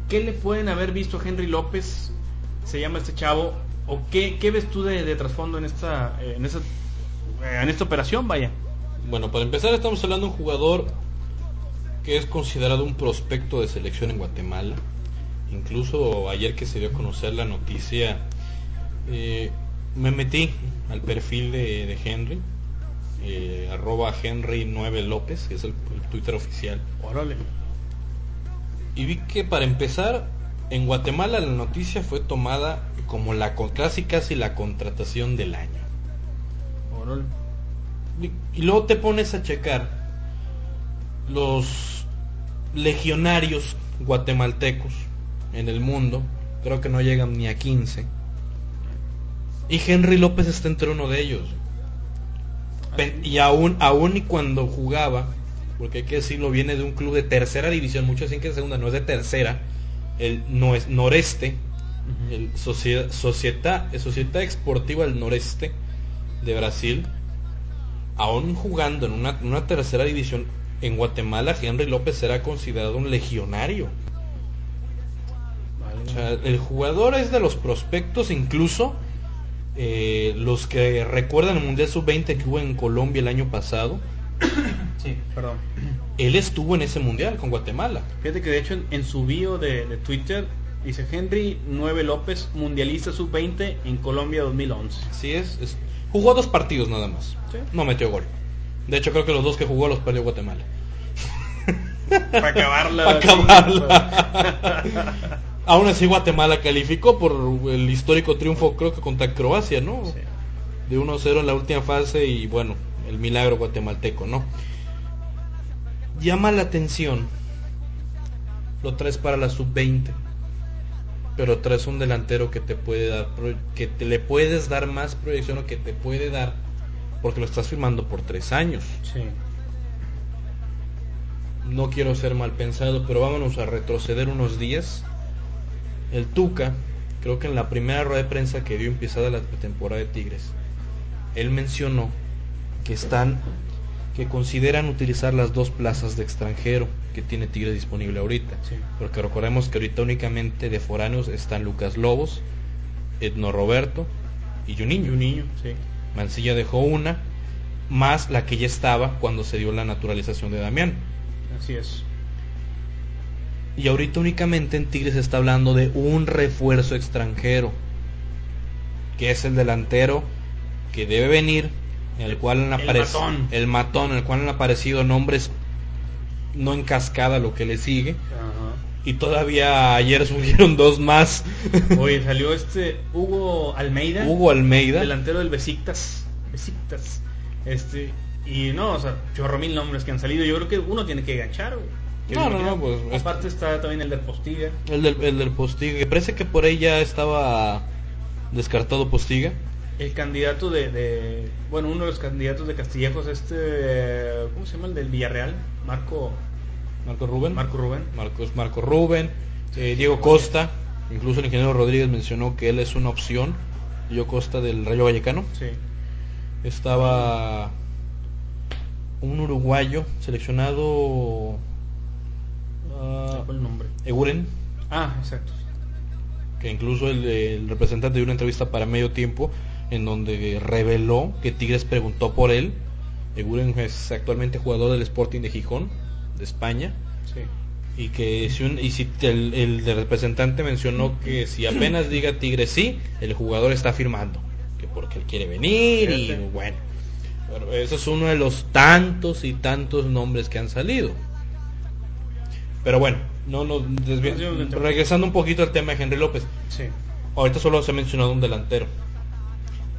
Speaker 1: ¿Qué le pueden haber visto a Henry López? Se llama este chavo. ¿O qué, qué ves tú de, de trasfondo en esta, en esa, en esta operación? Vaya.
Speaker 2: Bueno, para empezar estamos hablando de un jugador que es considerado un prospecto de selección en Guatemala. Incluso ayer que se dio a conocer la noticia, eh, me metí al perfil de, de Henry, eh, arroba Henry 9 López, que es el, el Twitter oficial.
Speaker 1: Órale.
Speaker 2: Y vi que para empezar, en Guatemala la noticia fue tomada como la casi casi la contratación del año.
Speaker 1: Órale.
Speaker 2: Y, y luego te pones a checar los legionarios guatemaltecos en el mundo, creo que no llegan ni a 15. Y Henry López está entre uno de ellos. Pen- y aún, aún y cuando jugaba, porque hay que decirlo, viene de un club de tercera división, muchos dicen que es segunda, no es de tercera, el no es noreste, el Socie- Società, el Società Exportiva del Noreste de Brasil, aún jugando en una, una tercera división en Guatemala, Henry López será considerado un legionario. O sea, el jugador es de los prospectos, incluso eh, los que recuerdan el Mundial Sub-20 que hubo en Colombia el año pasado,
Speaker 1: Sí, perdón.
Speaker 2: él estuvo en ese Mundial con Guatemala.
Speaker 1: Fíjate que de hecho en, en su bio de, de Twitter dice Henry 9 López, mundialista sub-20 en Colombia 2011.
Speaker 2: Así es, es- jugó dos partidos nada más.
Speaker 1: Sí.
Speaker 2: No metió gol. De hecho, creo que los dos que jugó los perdió Guatemala.
Speaker 1: Para acabarla.
Speaker 2: Para
Speaker 1: sí,
Speaker 2: acabarla. Aún así, Guatemala calificó por el histórico triunfo, creo que contra Croacia, ¿no?
Speaker 1: Sí.
Speaker 2: De 1-0 en la última fase y bueno, el milagro guatemalteco, ¿no? Llama la atención. Lo traes para la sub-20. Pero traes un delantero que te puede dar, que te le puedes dar más proyección o que te puede dar, porque lo estás firmando por tres años.
Speaker 1: Sí.
Speaker 2: No quiero ser mal pensado, pero vámonos a retroceder unos días. El Tuca, creo que en la primera rueda de prensa que dio empezada la temporada de Tigres, él mencionó que están, que consideran utilizar las dos plazas de extranjero que tiene Tigres disponible ahorita.
Speaker 1: Sí.
Speaker 2: Porque recordemos que ahorita únicamente de foráneos están Lucas Lobos, Edno Roberto y Juninho.
Speaker 1: Niño, sí.
Speaker 2: Mancilla dejó una, más la que ya estaba cuando se dio la naturalización de Damián.
Speaker 1: Así es.
Speaker 2: Y ahorita únicamente en Tigres se está hablando de un refuerzo extranjero, que es el delantero que debe venir, en el cual han
Speaker 1: El
Speaker 2: aparecido
Speaker 1: matón.
Speaker 2: el matón, en el cual han aparecido nombres no en cascada lo que le sigue,
Speaker 1: Ajá.
Speaker 2: y todavía ayer surgieron dos más.
Speaker 1: Oye, salió este Hugo Almeida.
Speaker 2: Hugo Almeida,
Speaker 1: delantero del Besiktas. Besiktas. Este, y no, o sea, chorro mil nombres que han salido. Yo creo que uno tiene que ganchar, güey.
Speaker 2: No, no, pues,
Speaker 1: Aparte está también el del Postiga.
Speaker 2: el del, el del Postiga, que parece que por ahí ya estaba descartado Postiga.
Speaker 1: El candidato de, de- Bueno, uno de los candidatos de Castillejos, este. ¿Cómo se llama? El del Villarreal. Marco.
Speaker 2: Marco Rubén.
Speaker 1: Marco Rubén.
Speaker 2: Marcos Marco Rubén, eh, Diego Costa, incluso el ingeniero Rodríguez mencionó que él es una opción. Diego Costa del Rayo Vallecano.
Speaker 1: Sí.
Speaker 2: Estaba un uruguayo seleccionado ah,
Speaker 1: ¿Cuál el nombre?
Speaker 2: Eguren,
Speaker 1: Ah, exacto.
Speaker 2: que incluso el, el representante dio una entrevista para medio tiempo en donde reveló que Tigres preguntó por él. Eguren es actualmente jugador del Sporting de Gijón, de España.
Speaker 1: Sí.
Speaker 2: y que si un, y si el, el representante mencionó que si apenas diga Tigre sí, el jugador está firmando, que porque él quiere venir y bueno, pero eso es uno de los tantos y tantos nombres que han salido. Pero bueno, no nos regresando un poquito al tema de Henry López.
Speaker 1: Sí.
Speaker 2: Ahorita solo se ha mencionado un delantero.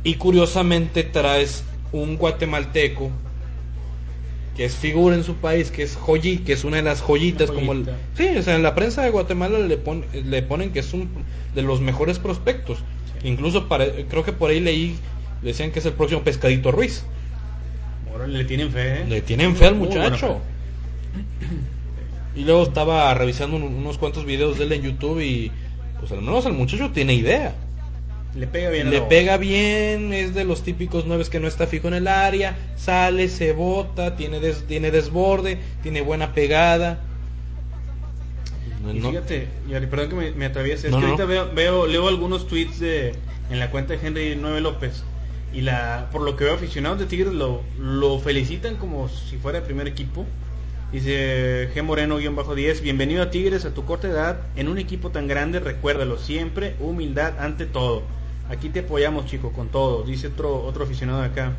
Speaker 2: Y curiosamente traes un guatemalteco que es figura en su país, que es joyi, que es una de las joyitas como el. Sí, o sea, en la prensa de Guatemala le, pon- le ponen que es un de los mejores prospectos.
Speaker 1: Sí.
Speaker 2: Incluso para, creo que por ahí leí decían que es el próximo Pescadito Ruiz.
Speaker 1: Órale, le tienen fe, ¿eh?
Speaker 2: Le tienen fe al muchacho. Y luego estaba revisando un- unos cuantos videos de él en YouTube y pues al menos el muchacho tiene idea.
Speaker 1: Le pega bien
Speaker 2: Le pega bien, es de los típicos nueve que no está fijo en el área, sale, se bota, tiene, des- tiene desborde, tiene buena pegada. No-
Speaker 1: Y fíjate, Yari, perdón que me, me atraviese, es
Speaker 2: No,
Speaker 1: que ahorita
Speaker 2: no.
Speaker 1: veo, veo, leo algunos tweets de, en la cuenta de Henry 9 López y la, por lo que veo aficionados de Tigres lo, lo felicitan como si fuera el primer equipo. Dice G Moreno-10, bienvenido a Tigres a tu corta edad, en un equipo tan grande, recuérdalo siempre, humildad ante todo. Aquí te apoyamos chico, con todo, dice otro, otro aficionado de acá.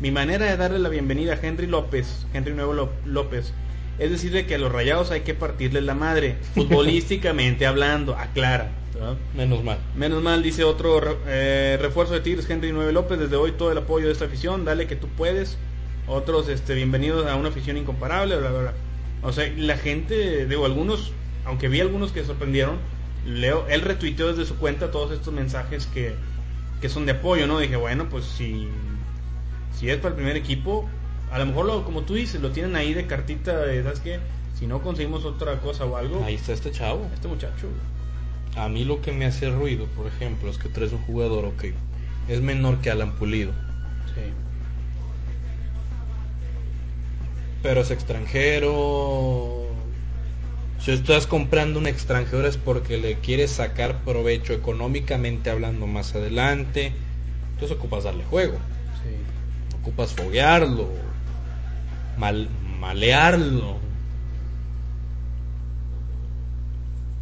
Speaker 1: Mi manera de darle la bienvenida a Henry López, Henry Nuevo Ló- López, es decirle que a los rayados hay que partirles la madre, futbolísticamente hablando, aclara. ¿verdad?
Speaker 2: Menos mal.
Speaker 1: Menos mal, dice otro eh, refuerzo de Tigres, Henry 9 López. Desde hoy todo el apoyo de esta afición. Dale que tú puedes. Otros, este, bienvenidos a una afición incomparable. Bla, bla, bla. O sea, la gente, digo, algunos, aunque vi algunos que sorprendieron, Leo, él retuiteó desde su cuenta todos estos mensajes que, que son de apoyo, ¿no? Dije, bueno, pues si, si es para el primer equipo, a lo mejor lo, como tú dices, lo tienen ahí de cartita, de, ¿sabes qué? Si no conseguimos otra cosa o algo,
Speaker 2: Ahí está este chavo.
Speaker 1: este muchacho.
Speaker 2: A mí lo que me hace ruido, por ejemplo, es que traes un jugador, ok, es menor que Alan Pulido,
Speaker 1: Sí.
Speaker 2: Pero es extranjero. Si estás comprando un extranjero es porque le quieres sacar provecho económicamente hablando más adelante. Entonces ocupas darle juego,
Speaker 1: Sí.
Speaker 2: ocupas foguearlo, mal, malearlo.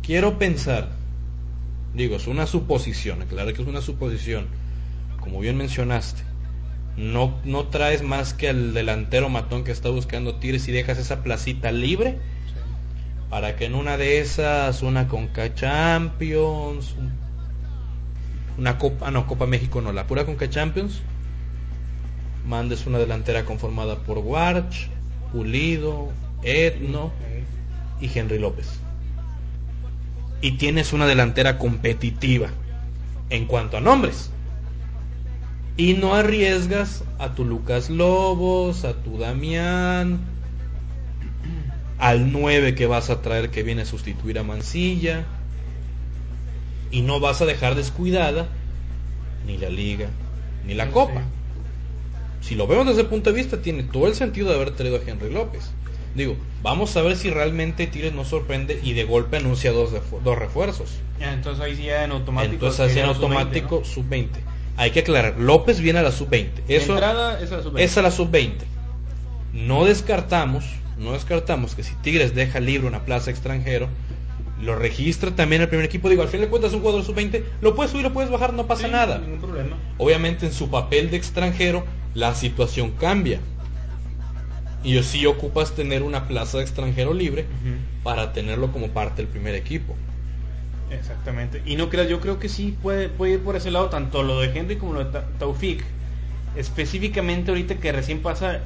Speaker 2: Quiero pensar, digo, es una suposición, claro que es una suposición, como bien mencionaste. No, no traes más que al delantero matón que está buscando Tigres y dejas esa placita libre para que en una de esas, una Conca Champions, un- una Copa, no, Copa México no, la pura Conca Champions, mandes una delantera conformada por Warch, Pulido, Etno y Henry López. Y tienes una delantera competitiva en cuanto a nombres. Y no arriesgas a tu Lucas Lobos, a tu Damián, al 9 que vas a traer que viene a sustituir a Mancilla. Y no vas a dejar descuidada ni la liga, ni la copa. Si lo vemos desde ese punto de vista, tiene todo el sentido de haber traído a Henry López. Digo, vamos a ver si realmente Tigres nos sorprende y de golpe anuncia dos, dos refuerzos.
Speaker 1: Entonces ahí sí ya en automático.
Speaker 2: Entonces así en
Speaker 1: sería la sub-20,
Speaker 2: automático
Speaker 1: ¿no?
Speaker 2: sub-20. Hay que aclarar, López viene a la sub-20.
Speaker 1: De
Speaker 2: Eso
Speaker 1: entrada es a la sub-20.
Speaker 2: es a la sub-20. No descartamos, no descartamos que si Tigres deja libre una plaza extranjero, lo registra también el primer equipo. Digo, al fin de cuentas un jugador sub-20, lo puedes subir, lo puedes bajar, no pasa
Speaker 1: Sí,
Speaker 2: nada.
Speaker 1: Ningún problema.
Speaker 2: Obviamente en su papel de extranjero la situación cambia. Y si ocupas tener una plaza de extranjero libre para tenerlo como parte del primer equipo.
Speaker 1: Exactamente. Y no creas, yo creo que sí puede, puede ir por ese lado, tanto lo de Henry como lo de Ta- Taufik. Específicamente ahorita que recién pasa,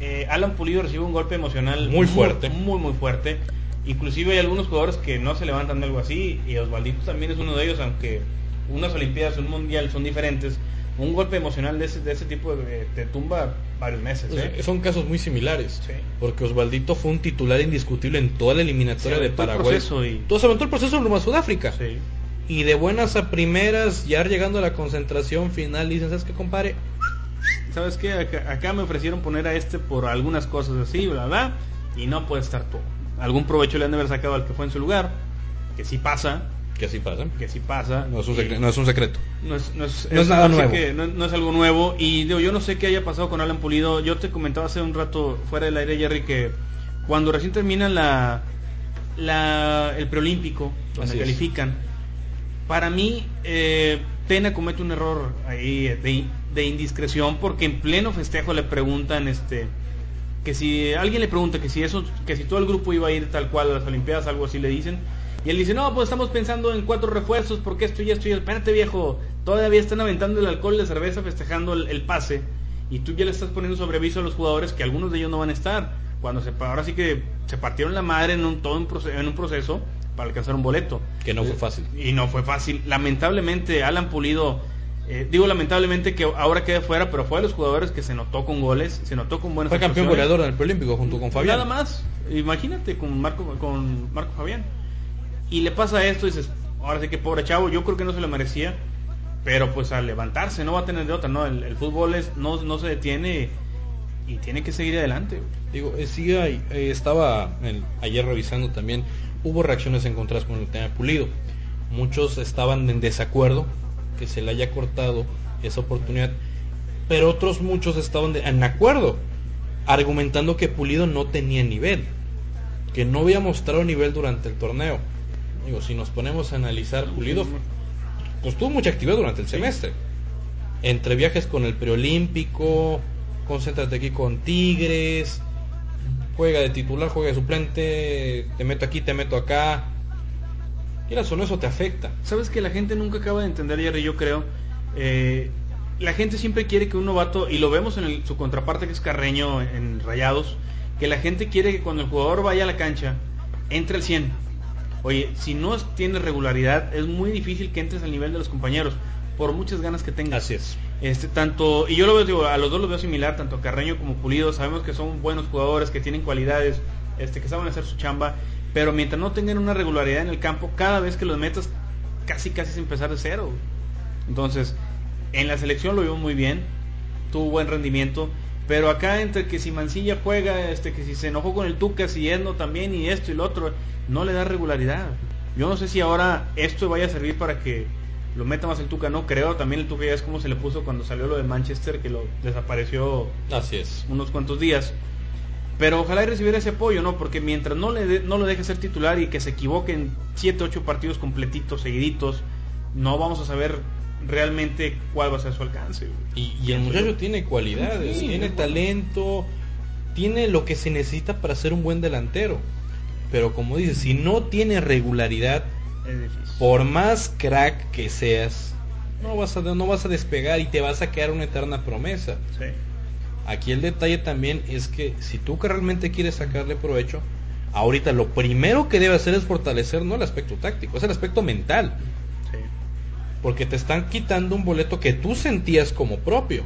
Speaker 1: eh, Alan Pulido recibe un golpe emocional
Speaker 2: Muy fuerte.
Speaker 1: Muy, muy fuerte. Inclusive hay algunos jugadores que no se levantan de algo así, y Osvaldito también es uno de ellos, aunque unas Olimpiadas, un Mundial son diferentes. Un golpe emocional de ese, de ese tipo de, te tumba varios meses.
Speaker 2: Sea,
Speaker 1: ¿eh?
Speaker 2: Son casos muy similares.
Speaker 1: Sí.
Speaker 2: Porque Osvaldito fue un titular indiscutible en toda la eliminatoria de Paraguay.
Speaker 1: y-
Speaker 2: Todo se aventó el proceso rumbo a Sudáfrica.
Speaker 1: Sí.
Speaker 2: Y de buenas a primeras, ya llegando a la concentración final, dicen, ¿sabes qué, compadre?
Speaker 1: ¿Sabes qué? Acá, acá me ofrecieron poner a este por algunas cosas así, bla, bla, y no puede estar todo. Algún provecho le han de haber sacado al que fue en su lugar, que sí pasa,
Speaker 2: Que así pasa.
Speaker 1: que sí pasa.
Speaker 2: No es un, secre- no es un secreto.
Speaker 1: no es, no es-
Speaker 2: no es nada nuevo.
Speaker 1: que no, es algo nuevo. Y digo, yo no sé qué haya pasado con Alan Pulido. Yo te comentaba hace un rato fuera del aire, Jerry, que cuando recién termina la, la, el preolímpico, donde califican, para mí, eh, Tena comete un error ahí de, de indiscreción porque en pleno festejo le preguntan este que si alguien le pregunta que si eso que si todo el grupo iba a ir tal cual a las olimpiadas algo así le dicen y él dice no pues estamos pensando en cuatro refuerzos porque esto y esto y espérate viejo todavía están aventando el alcohol de cerveza festejando el, el pase y tú ya le estás poniendo sobre aviso a los jugadores que algunos de ellos no van a estar cuando se ahora sí que se partieron la madre en un todo un proceso, en un proceso para alcanzar un boleto
Speaker 2: Que no fue fácil.
Speaker 1: y no fue fácil. Lamentablemente, Alan Pulido, eh, digo lamentablemente que ahora queda fuera, pero fue de los jugadores que se notó con goles, se notó con buenas
Speaker 2: Fue campeón goleador en el preolímpico junto con Fabián.
Speaker 1: Nada más, imagínate con Marco, con Marco Fabián. Y le pasa esto y dices, ahora sí que pobre chavo, yo creo que no se lo merecía, pero pues al levantarse no va a tener de otra, ¿no? El, fútbol es, no, no se detiene y tiene que seguir adelante.
Speaker 2: Digo, eh, sí, eh, estaba ayer revisando también, hubo reacciones encontradas con el tema Pulido. Muchos estaban en desacuerdo que se le haya cortado esa oportunidad, pero otros muchos estaban de- en acuerdo, argumentando que Pulido no tenía nivel, que no había mostrado nivel durante el torneo. Digo, si nos ponemos a analizar, Pulido pues tuvo mucha actividad durante el semestre. Entre viajes con el preolímpico, concéntrate aquí con Tigres, juega de titular, juega de suplente, te meto aquí, te meto acá. Quieras o no, eso te afecta.
Speaker 1: Sabes que la gente nunca acaba de entender, Jerry, yo creo. eh, la gente siempre quiere que un novato, y lo vemos en el- su contraparte que es Carreño en Rayados, que la gente quiere que cuando el jugador vaya a la cancha, entre al 100. Oye, si no tienes regularidad, es muy difícil que entres al nivel de los compañeros. por muchas ganas que tenga.
Speaker 2: Así es.
Speaker 1: Este, tanto, y yo lo veo, digo, a los dos los veo similar, tanto Carreño como Pulido, sabemos que son buenos jugadores, que tienen cualidades, este, que saben hacer su chamba, pero mientras no tengan una regularidad en el campo, cada vez que los metas, casi casi es empezar de cero. Entonces, en la selección lo vio muy bien, tuvo buen rendimiento, pero acá entre que si Mancilla juega, este, que si se enojó con el Tuca, si Edno también y esto y lo otro, no le da regularidad. Yo no sé si ahora esto vaya a servir para que lo meta más el Tuca, no creo. También el Tuca ya es como se le puso cuando salió lo de Manchester, que lo desapareció
Speaker 2: Así es.
Speaker 1: unos cuantos días. Pero ojalá y recibiera ese apoyo, ¿no? Porque mientras no, le de- no lo deje ser titular y que se equivoque en 7, 8 partidos completitos, seguiditos, no vamos a saber realmente cuál va a ser su alcance.
Speaker 2: Y, y el muchacho tiene cualidades,
Speaker 1: Sí,
Speaker 2: tiene talento, tiene lo que se necesita para ser un buen delantero. Pero como dices, si no tiene regularidad,
Speaker 1: Es difícil.
Speaker 2: por más crack que seas, no vas a, no vas a despegar y te vas a quedar una eterna promesa.
Speaker 1: Sí.
Speaker 2: Aquí el detalle también es que si tú que realmente quieres sacarle provecho, ahorita lo primero que debe hacer es fortalecer no el aspecto táctico, es el aspecto mental. Porque te están quitando un boleto que tú sentías como propio.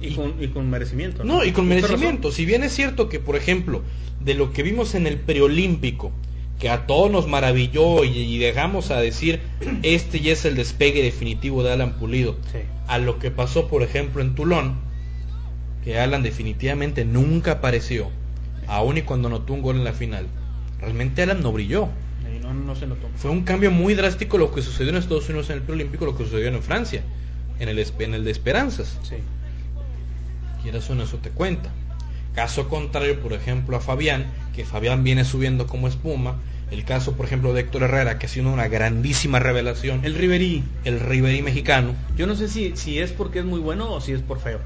Speaker 1: Y, con, y con merecimiento.
Speaker 2: No, y con merecimiento. Si bien es cierto que, por ejemplo, de lo que vimos en el preolímpico, que a todos nos maravilló y, y dejamos a decir, este ya es el despegue definitivo de Alan Pulido,
Speaker 1: Sí.
Speaker 2: a lo que pasó, por ejemplo, en Tulón, que Alan definitivamente nunca apareció, aun y cuando anotó un gol en la final. Realmente Alan no brilló.
Speaker 1: Ahí no, no se notó.
Speaker 2: Fue un cambio muy drástico lo que sucedió en Estados Unidos en el preolímpico, lo que sucedió en Francia, en el, en el de Esperanzas.
Speaker 1: Sí.
Speaker 2: quieras o no, eso te cuenta. Caso contrario, por ejemplo, a Fabián, que Fabián viene subiendo como espuma. El caso, por ejemplo, de Héctor Herrera, que ha sido una grandísima revelación.
Speaker 1: El Riverí.
Speaker 2: el Riverí mexicano.
Speaker 1: Yo no sé si, si es porque es muy bueno o si es por feo.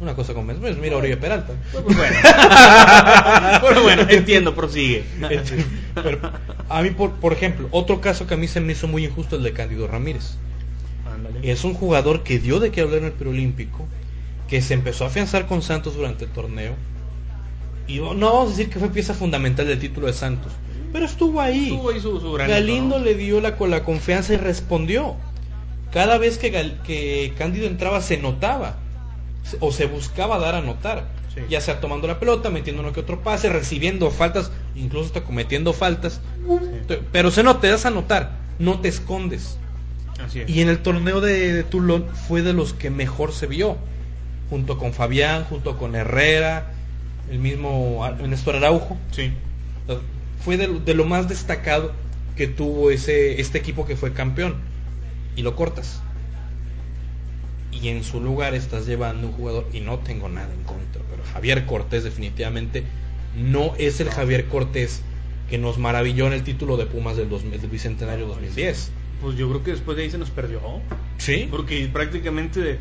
Speaker 2: Una cosa con pues mira Oribe Peralta.
Speaker 1: Bueno. Pero bueno, entiendo, prosigue.
Speaker 2: Pero, a mí, por, por ejemplo, otro caso que a mí se me hizo muy injusto, el de Cándido Ramírez.
Speaker 1: Ándale.
Speaker 2: Es un jugador que dio de qué hablar en el preolímpico, que se empezó a afianzar con Santos durante el torneo. Y no vamos a decir que fue pieza fundamental del título de Santos, pero estuvo ahí.
Speaker 1: Tuvo ahí su, su granito,
Speaker 2: Galindo
Speaker 1: ¿no?
Speaker 2: le dio la, la confianza y respondió. Cada vez que, que Cándido entraba se notaba o se buscaba dar a notar.
Speaker 1: Sí.
Speaker 2: Ya sea tomando la pelota, metiendo uno que otro pase, recibiendo faltas, incluso hasta cometiendo faltas.
Speaker 1: Sí.
Speaker 2: Pero se nota, te das a notar, no te escondes.
Speaker 1: Así es.
Speaker 2: Y en el torneo de, de Toulon fue de los que mejor se vio, junto con Fabián, junto con Herrera, el mismo Néstor Araujo.
Speaker 1: Sí.
Speaker 2: Fue de, lo- de lo más destacado que tuvo ese este equipo que fue campeón. Y lo cortas. Y en su lugar estás llevando un jugador, y no tengo nada en contra, pero Javier Cortés definitivamente no es el Javier Cortés que nos maravilló en el título de Pumas del, 2000 del Bicentenario 2010.
Speaker 1: Pues yo creo que después de ahí se nos perdió.
Speaker 2: Sí,
Speaker 1: Porque prácticamente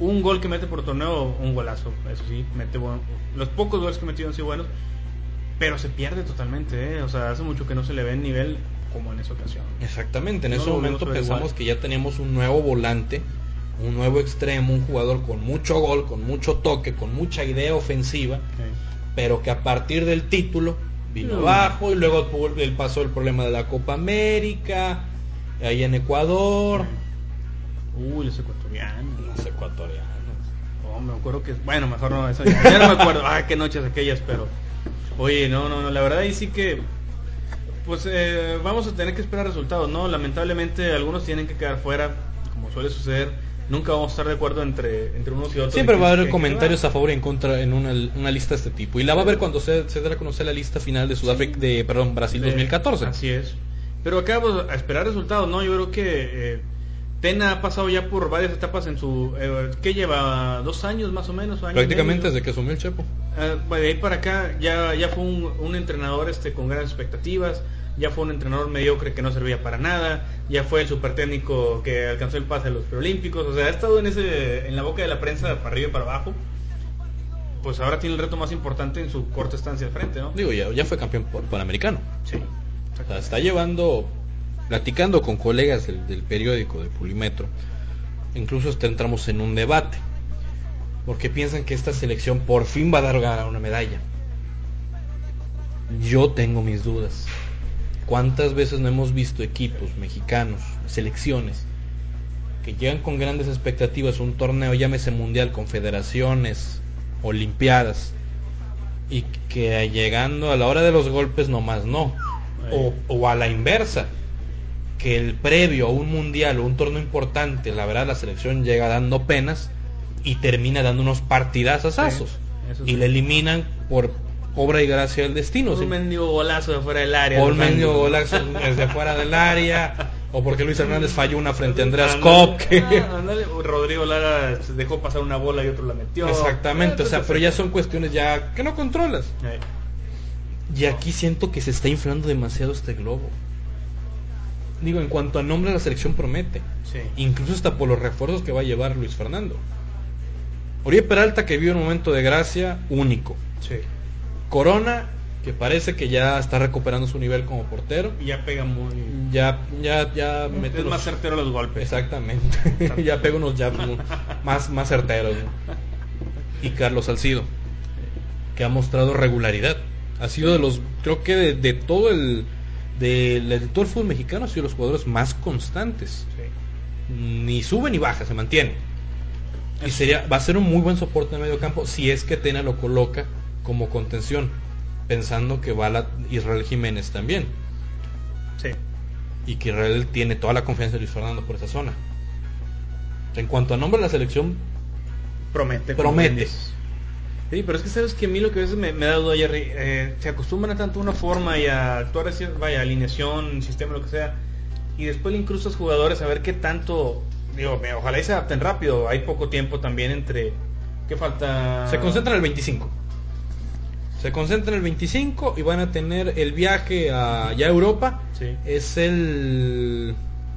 Speaker 1: un gol que mete por torneo, un golazo. Eso sí, mete bueno. Los pocos goles que metió han sido buenos. Pero se pierde totalmente, ¿eh? O sea, hace mucho que no se le ve el nivel como en esa ocasión.
Speaker 2: Exactamente, en
Speaker 1: No
Speaker 2: ese momento pensamos
Speaker 1: igual.
Speaker 2: que ya teníamos un nuevo volante, un nuevo extremo, un jugador con mucho gol, con mucho toque, con mucha idea ofensiva, pero que a partir del título vino abajo y luego el pasó el problema de la Copa América, ahí en Ecuador,
Speaker 1: Uy, los ecuatorianos.
Speaker 2: los ecuatorianos.
Speaker 1: Oh, me acuerdo que. Bueno, mejor no, eso ya, ya no me acuerdo. Ah, qué noches aquellas, pero. Oye, no, no, no, la verdad, y sí que. Pues eh, vamos a tener que esperar resultados, ¿no? Lamentablemente, algunos tienen que quedar fuera, como suele suceder. Nunca vamos a estar de acuerdo entre, entre unos y otros.
Speaker 2: Siempre va a
Speaker 1: que-
Speaker 2: haber
Speaker 1: que-
Speaker 2: comentarios
Speaker 1: que-
Speaker 2: a favor y en contra en una, una lista de este tipo. Y la va a ver cuando se, se dé a conocer la lista final de Sudáfrica, de, perdón, Brasil
Speaker 1: de-
Speaker 2: 2014.
Speaker 1: Así es. Pero acá pues, a esperar resultados, ¿no? Yo creo que eh, Tena ha pasado ya por varias etapas en su... Eh, ¿Qué lleva? ¿Dos años más o menos? año
Speaker 2: Prácticamente
Speaker 1: medio?
Speaker 2: desde que asumió el Chepo.
Speaker 1: Eh, de ahí para acá ya, ya fue un, un entrenador este con grandes expectativas, ya fue un entrenador mediocre que no servía para nada, ya fue el super técnico que alcanzó el pase a los preolímpicos, o sea, ha estado en ese en la boca de la prensa para arriba y para abajo. Pues ahora tiene el reto más importante en su corta estancia al frente, ¿no?
Speaker 2: Digo, ya, ya fue campeón panamericano.
Speaker 1: Sí.
Speaker 2: O sea, está llevando, platicando con colegas del, del periódico de Pulimetro, incluso hasta entramos en un debate, porque piensan que esta selección por fin va a dar una medalla. Yo tengo mis dudas. ¿Cuántas veces no hemos visto equipos mexicanos, selecciones, que llegan con grandes expectativas a un torneo, llámese mundial, confederaciones, olimpiadas, y que llegando a la hora de los golpes nomás no. O, o a la inversa, que el previo a un mundial o un torneo importante, la verdad la selección llega dando penas y termina dando unos partidazos
Speaker 1: eso
Speaker 2: y
Speaker 1: sí.
Speaker 2: le eliminan por obra y gracia del destino.
Speaker 1: Un
Speaker 2: ¿sí?
Speaker 1: mendigo golazo de fuera del área.
Speaker 2: O
Speaker 1: los
Speaker 2: mendigo golazo desde fuera del área, o porque Luis Hernández falló una frente a Andreas Kopp. que-
Speaker 1: ah, Rodrigo Lara dejó pasar una bola y otro la metió.
Speaker 2: Exactamente, o sea, pero ya son cuestiones ya que no controlas.
Speaker 1: eh,
Speaker 2: Y aquí siento que se está inflando demasiado este globo. Digo, en cuanto a nombre, la selección promete.
Speaker 1: sí.
Speaker 2: Incluso hasta por los refuerzos que va a llevar Luis Fernando. Oribe Peralta que vive un momento de gracia único.
Speaker 1: Sí.
Speaker 2: Corona que parece que ya está recuperando su nivel como portero.
Speaker 1: Y ya pega muy.
Speaker 2: Ya, ya, ya mete
Speaker 1: es
Speaker 2: los-
Speaker 1: más certero los golpes.
Speaker 2: Exactamente. ya pega unos jabs más, más certeros. ¿no? Y Carlos Salcido, que ha mostrado regularidad. Ha sido de los, creo que de, de todo el, de, de todo el fútbol mexicano ha sido de los jugadores más constantes.
Speaker 1: Sí.
Speaker 2: Ni sube ni baja, se mantiene. Y sería, va a ser un muy buen soporte en medio campo si es que Tena lo coloca como contención, pensando que va la Israel Jiménez también.
Speaker 1: Sí.
Speaker 2: Y que Israel tiene toda la confianza de Luis Fernando por esa zona. En cuanto a nombre de la selección,
Speaker 1: Promete.
Speaker 2: Promete.
Speaker 1: Sí, pero es que sabes que a mí lo que a veces me, me da duda, Jerry, eh, se acostumbran a tanto una forma y a actuar así, vaya, alineación, sistema, lo que sea, y después le incrustas jugadores a ver qué tanto, digo, me- ojalá y se adapten rápido, hay poco tiempo también entre, ¿qué falta?
Speaker 2: se concentra en el 25. Se concentra en el 25 y van a tener el viaje a ya Europa.
Speaker 1: Sí.
Speaker 2: Es el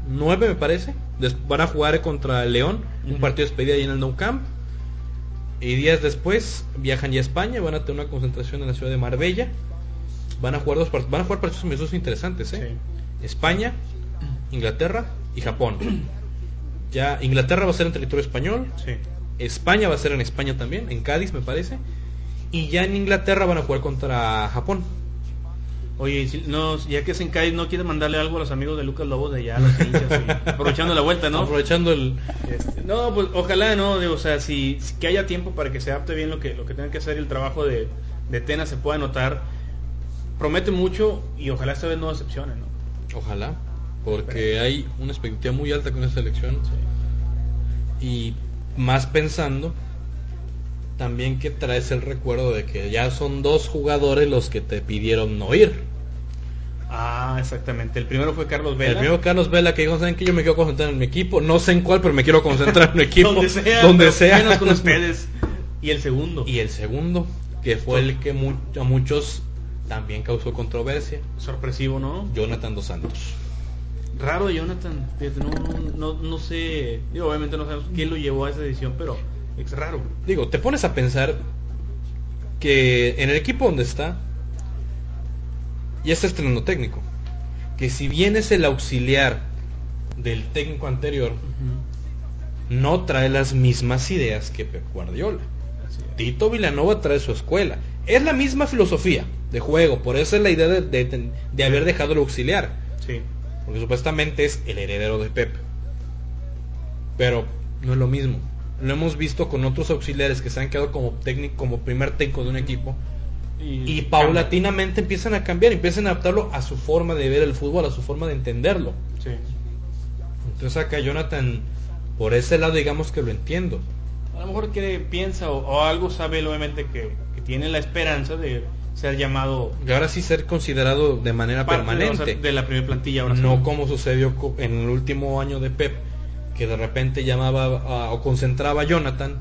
Speaker 2: 9 me parece. Des- van a jugar contra el León, un partido de despedida ahí en el Nou Camp. Y días después viajan ya a España, van a tener una concentración en la ciudad de Marbella. Van a jugar dos part- van a jugar partidos interesantes, ¿eh?
Speaker 1: Sí.
Speaker 2: España, Inglaterra y Japón. Ya Inglaterra va a ser en territorio español,
Speaker 1: Sí.
Speaker 2: España va a ser en España también, en Cádiz me parece. Y ya en Inglaterra van a jugar contra Japón.
Speaker 1: Oye, si- no, ya que Cádiz, ¿no quieres mandarle algo a los amigos de Lucas Lobos de allá, a los hinchas, y aprovechando la vuelta, ¿no?
Speaker 2: Aprovechando el...
Speaker 1: Este, no, pues ojalá, ¿no? Digo, o sea, si, si que haya tiempo para que se adapte bien lo que, lo que tenga que hacer y el trabajo de, de Tena se pueda notar. Promete mucho y ojalá esta vez no decepcione, ¿no?
Speaker 2: Ojalá, porque hay una expectativa muy alta con esta selección. Y más pensando también que traes el recuerdo de que ya son dos jugadores los que te pidieron no ir.
Speaker 1: Ah, exactamente. El primero fue Carlos Vela.
Speaker 2: El primero Carlos Vela que dijo, ¿saben que Yo me quiero concentrar en mi equipo. No sé en cuál, pero me quiero concentrar en mi equipo.
Speaker 1: donde sea,
Speaker 2: Donde sea.
Speaker 1: menos con ustedes. Y el segundo.
Speaker 2: Y el segundo, que fue el que mu- a muchos también causó controversia.
Speaker 1: Sorpresivo, ¿no?
Speaker 2: Jonathan Dos Santos.
Speaker 1: Raro Jonathan. No, no, no sé. Digo, obviamente no sabemos quién lo llevó a esa decisión, pero es raro.
Speaker 2: Digo, te pones a pensar que en el equipo donde está, ya está estrenando técnico. Que si bien es el auxiliar del técnico anterior, no trae las mismas ideas que Pep Guardiola. Tito Villanova trae su escuela. Es la misma filosofía de juego, por eso es la idea de, de- de haber dejado el auxiliar.
Speaker 1: Sí.
Speaker 2: Porque supuestamente es el heredero de Pep. Pero no es lo mismo. Lo hemos visto con otros auxiliares que se han quedado como técnico, como primer técnico de un equipo. Y paulatinamente empiezan a cambiar, empiezan a adaptarlo a su forma de ver el fútbol, a su forma de entenderlo.
Speaker 1: Sí.
Speaker 2: Entonces acá Jonathan, por ese lado digamos que lo entiendo.
Speaker 1: A lo mejor que piensa o, o algo sabe él, obviamente que, que tiene la esperanza de ser llamado
Speaker 2: Y ahora sí ser considerado de manera permanente.
Speaker 1: o sea, de la primera plantilla ahora sí.
Speaker 2: no como sucedió en el último año de Pep, que de repente llamaba a- o concentraba a Jonathan,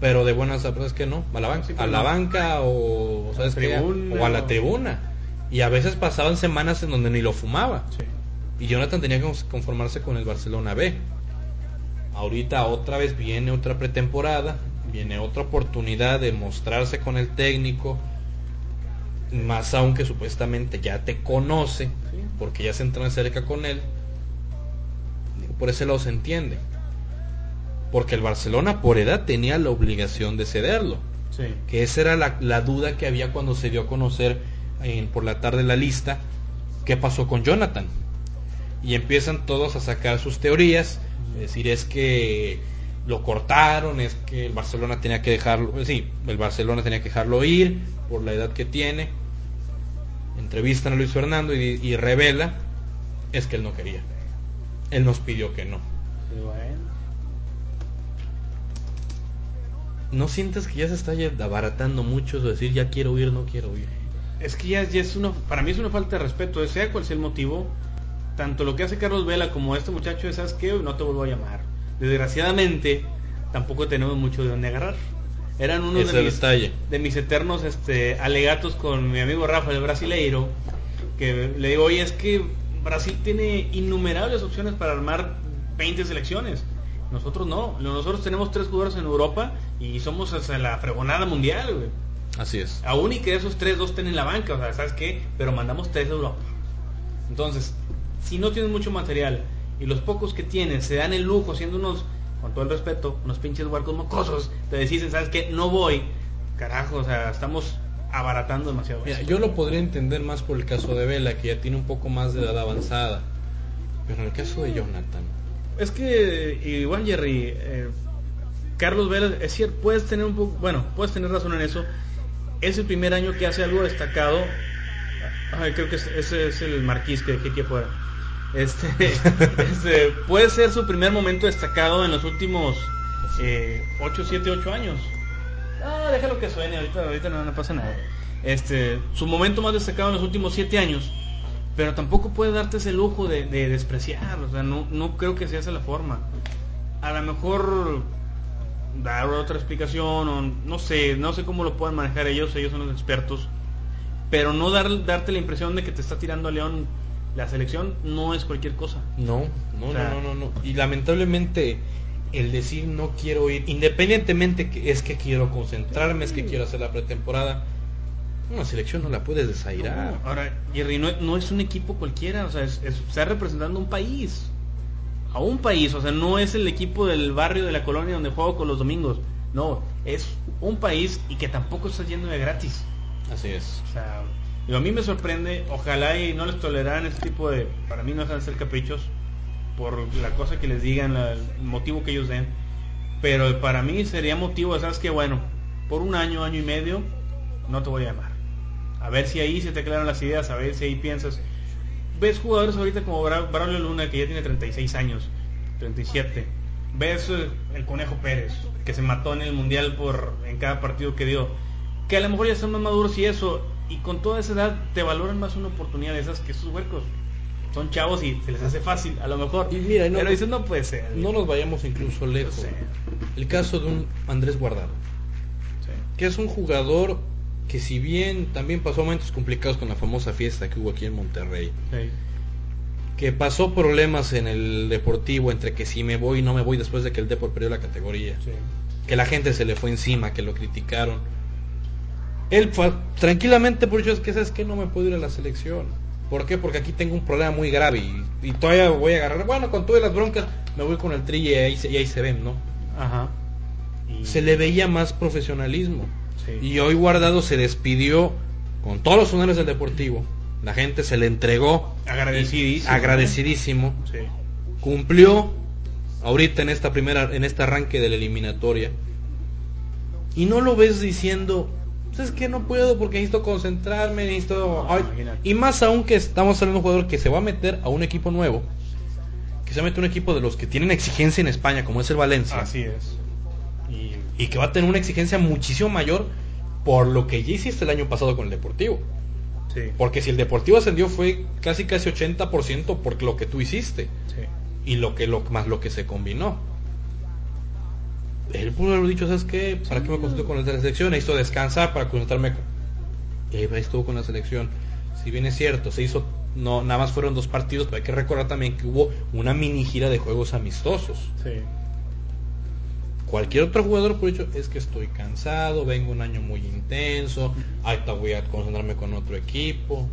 Speaker 2: pero de buenas a que no, a la banca,
Speaker 1: Sí,
Speaker 2: a
Speaker 1: pues
Speaker 2: la
Speaker 1: no.
Speaker 2: banca o, ¿sabes qué?
Speaker 1: tribuna,
Speaker 2: o a la tribuna. Y a veces pasaban semanas en donde ni lo fumaba.
Speaker 1: Sí.
Speaker 2: Y Jonathan tenía que conformarse con el Barcelona B. Ahorita otra vez viene otra pretemporada, viene otra oportunidad de mostrarse con el técnico, más aún que supuestamente ya te conoce, porque ya se entra cerca con él. Por ese lado se entiende. Porque el Barcelona por edad tenía la obligación de cederlo.
Speaker 1: Sí.
Speaker 2: Que esa era la, la duda que había cuando se dio a conocer en- por la tarde la lista qué pasó con Jonathan. Y empiezan todos a sacar sus teorías. Es decir, es que lo cortaron, es que el Barcelona tenía que dejarlo, eh, sí, el Barcelona tenía que dejarlo ir por la edad que tiene. Entrevistan a Luis Fernando y, y revela es que él no quería. Él nos pidió que no.
Speaker 1: Bueno.
Speaker 2: ¿No sientes que ya se está abaratando mucho eso de decir ya quiero ir, no quiero ir?
Speaker 1: Es que ya, ya es una, para mí es una falta de respeto, sea cual sea el motivo, tanto lo que hace Carlos Vela como este muchacho de ¿sabes qué? No te vuelvo a llamar. Desgraciadamente, tampoco tenemos mucho de dónde agarrar. Eran
Speaker 2: Ese
Speaker 1: de mis, de mis eternos este, alegatos con mi amigo Rafa, el brasileiro, que le digo, oye, es que Brasil tiene innumerables opciones para armar 20 selecciones. Nosotros no, nosotros tenemos tres jugadores en Europa y somos hasta la fregonada mundial, güey.
Speaker 2: Así es.
Speaker 1: Aún y que esos tres, dos estén en la banca, o sea, ¿sabes qué? Pero mandamos tres de Europa. Entonces, si no tienes mucho material y los pocos que tienes se dan el lujo siendo unos, con todo el respeto, unos pinches huarcos mocosos, te deciden, ¿sabes qué? No voy. Carajo, o sea, estamos abaratando demasiado.
Speaker 2: Mira, yo lo podría entender más por el caso de Vela, que ya tiene un poco más de edad avanzada. Pero en el caso de Jonathan,
Speaker 1: Es que igual Jerry, eh, Carlos Vela, es cierto, puedes tener un poco, bueno, puedes tener razón en eso. Es el primer año que hace algo destacado. Ay, creo que es- ese es el marquís que dejé aquí afuera. Este, este, puede ser su primer momento destacado en los últimos 8, 7, 8 años. Ah, déjalo que suene, ahorita, ahorita no, no pasa nada. Este, su momento más destacado en los últimos 7 años. Pero tampoco puede darte ese lujo de, de despreciar, o sea, no, no creo que sea esa la forma. A lo mejor dar otra explicación o no sé, no sé cómo lo puedan manejar ellos, ellos son los expertos. Pero no dar, darte la impresión de que te está tirando a León la selección no es cualquier cosa.
Speaker 2: no, no,
Speaker 1: O sea-
Speaker 2: no, no, no, no. Y lamentablemente el decir no quiero ir, independientemente que es que quiero concentrarme, es que quiero hacer la pretemporada, una selección no la puedes desairar.
Speaker 1: Ahora, Jerry, no, no es un equipo cualquiera, o sea, es, es- está representando un país. A un país, o sea, no es el equipo del barrio de la colonia donde juego con los domingos. No, es un país y que tampoco está yendo de gratis.
Speaker 2: Así es.
Speaker 1: O sea, a mí me sorprende, ojalá y no les toleraran este tipo de, para mí no van a ser caprichos, por la cosa que les digan, el motivo que ellos den, pero para mí sería motivo, ¿sabes qué? Bueno, por un año, año y medio, no te voy a llamar. A ver si ahí se te aclaran las ideas, a ver si ahí piensas. Ves jugadores ahorita como Bra- Braulio Luna, que ya tiene 36 años, 37. Ves eh, el Conejo Pérez, que se mató en el Mundial por en cada partido que dio. Que a lo mejor ya son más maduros y eso, y con toda esa edad te valoran más una oportunidad de esas que esos huercos. Son chavos y se les hace fácil, a lo mejor.
Speaker 2: Y mira, no-
Speaker 1: Pero dices, no puede ser.
Speaker 2: No nos vayamos incluso lejos. El caso de un Andrés Guardado,
Speaker 1: Sí.
Speaker 2: que es un jugador que si bien también pasó momentos complicados con la famosa fiesta que hubo aquí en Monterrey,
Speaker 1: Sí.
Speaker 2: que pasó problemas en el deportivo entre que si me voy y no me voy después de que el Depor perdió la categoría,
Speaker 1: Sí.
Speaker 2: que la gente se le fue encima, que lo criticaron. Él fue tranquilamente por dicho es que sabes que no me puedo ir a la selección. ¿Por qué? Porque aquí tengo un problema muy grave y, y todavía voy a agarrar. Bueno, con todas las broncas me voy con el tri y ahí, se- y ahí se ven, ¿no?
Speaker 1: Ajá. Y-
Speaker 2: Se le veía más profesionalismo.
Speaker 1: Sí.
Speaker 2: Y hoy Guardado se despidió con todos los honores del Deportivo. La gente se le entregó.
Speaker 1: Agradecidísimo.
Speaker 2: Agradecidísimo.
Speaker 1: Sí.
Speaker 2: Cumplió ahorita en esta primera, en este arranque de la eliminatoria. Y no lo ves diciendo, "Pues es que no puedo porque necesito concentrarme, necesito...
Speaker 1: No,
Speaker 2: Ay",
Speaker 1: imagínate.
Speaker 2: y más aún que estamos hablando de un jugador que se va a meter a un equipo nuevo. Que se mete a un equipo de los que tienen exigencia en España, como es el Valencia
Speaker 1: Así es. Y
Speaker 2: y que va a tener una exigencia muchísimo mayor por lo que ya hiciste el año pasado con el Deportivo.
Speaker 1: sí.
Speaker 2: Porque si el Deportivo ascendió fue casi casi 80% por lo que tú hiciste
Speaker 1: Sí.
Speaker 2: y lo que lo más lo que se combinó. Él pudo haber dicho, ¿sabes qué? ¿Para qué me concentro con la selección? Necesito descansar para concentrarme. con-". Y ahí estuvo con la selección. Si bien es cierto, se hizo, no, nada más fueron dos partidos, pero hay que recordar también que hubo una mini gira de juegos amistosos.
Speaker 1: Sí.
Speaker 2: Cualquier otro jugador por hecho es que estoy cansado, vengo un año muy intenso, ahorita voy a concentrarme con otro equipo.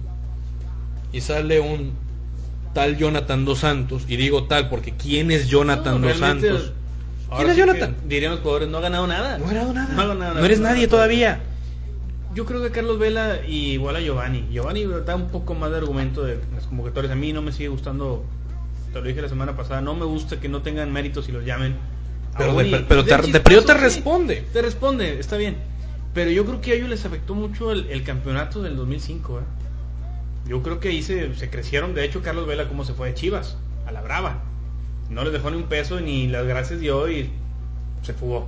Speaker 2: Y sale un tal Jonathan Dos Santos, y digo tal porque ¿quién es Jonathan
Speaker 1: No,
Speaker 2: Dos Santos? ¿Quién es
Speaker 1: sí
Speaker 2: Jonathan?
Speaker 1: Los jugadores, no ha ganado nada.
Speaker 2: No ha ganado nada.
Speaker 1: No ha ganado
Speaker 2: No eres
Speaker 1: nada.
Speaker 2: nadie todavía.
Speaker 1: Yo creo que Carlos Vela y igual a Giovanni. Giovanni da un poco más de argumento de las convocatorias. A mí no me sigue gustando te lo dije la semana pasada, no me gusta que no tengan méritos y los llamen.
Speaker 2: Pero de- pero te- de periodo te responde.
Speaker 1: Te responde, está bien. Pero yo creo que a ellos les afectó mucho el, el campeonato del 2005. ¿eh? Yo creo que ahí se, se crecieron. De hecho, Carlos Vela, cómo se fue de Chivas, a la brava. No les dejó ni un peso ni las gracias dio y se fugó.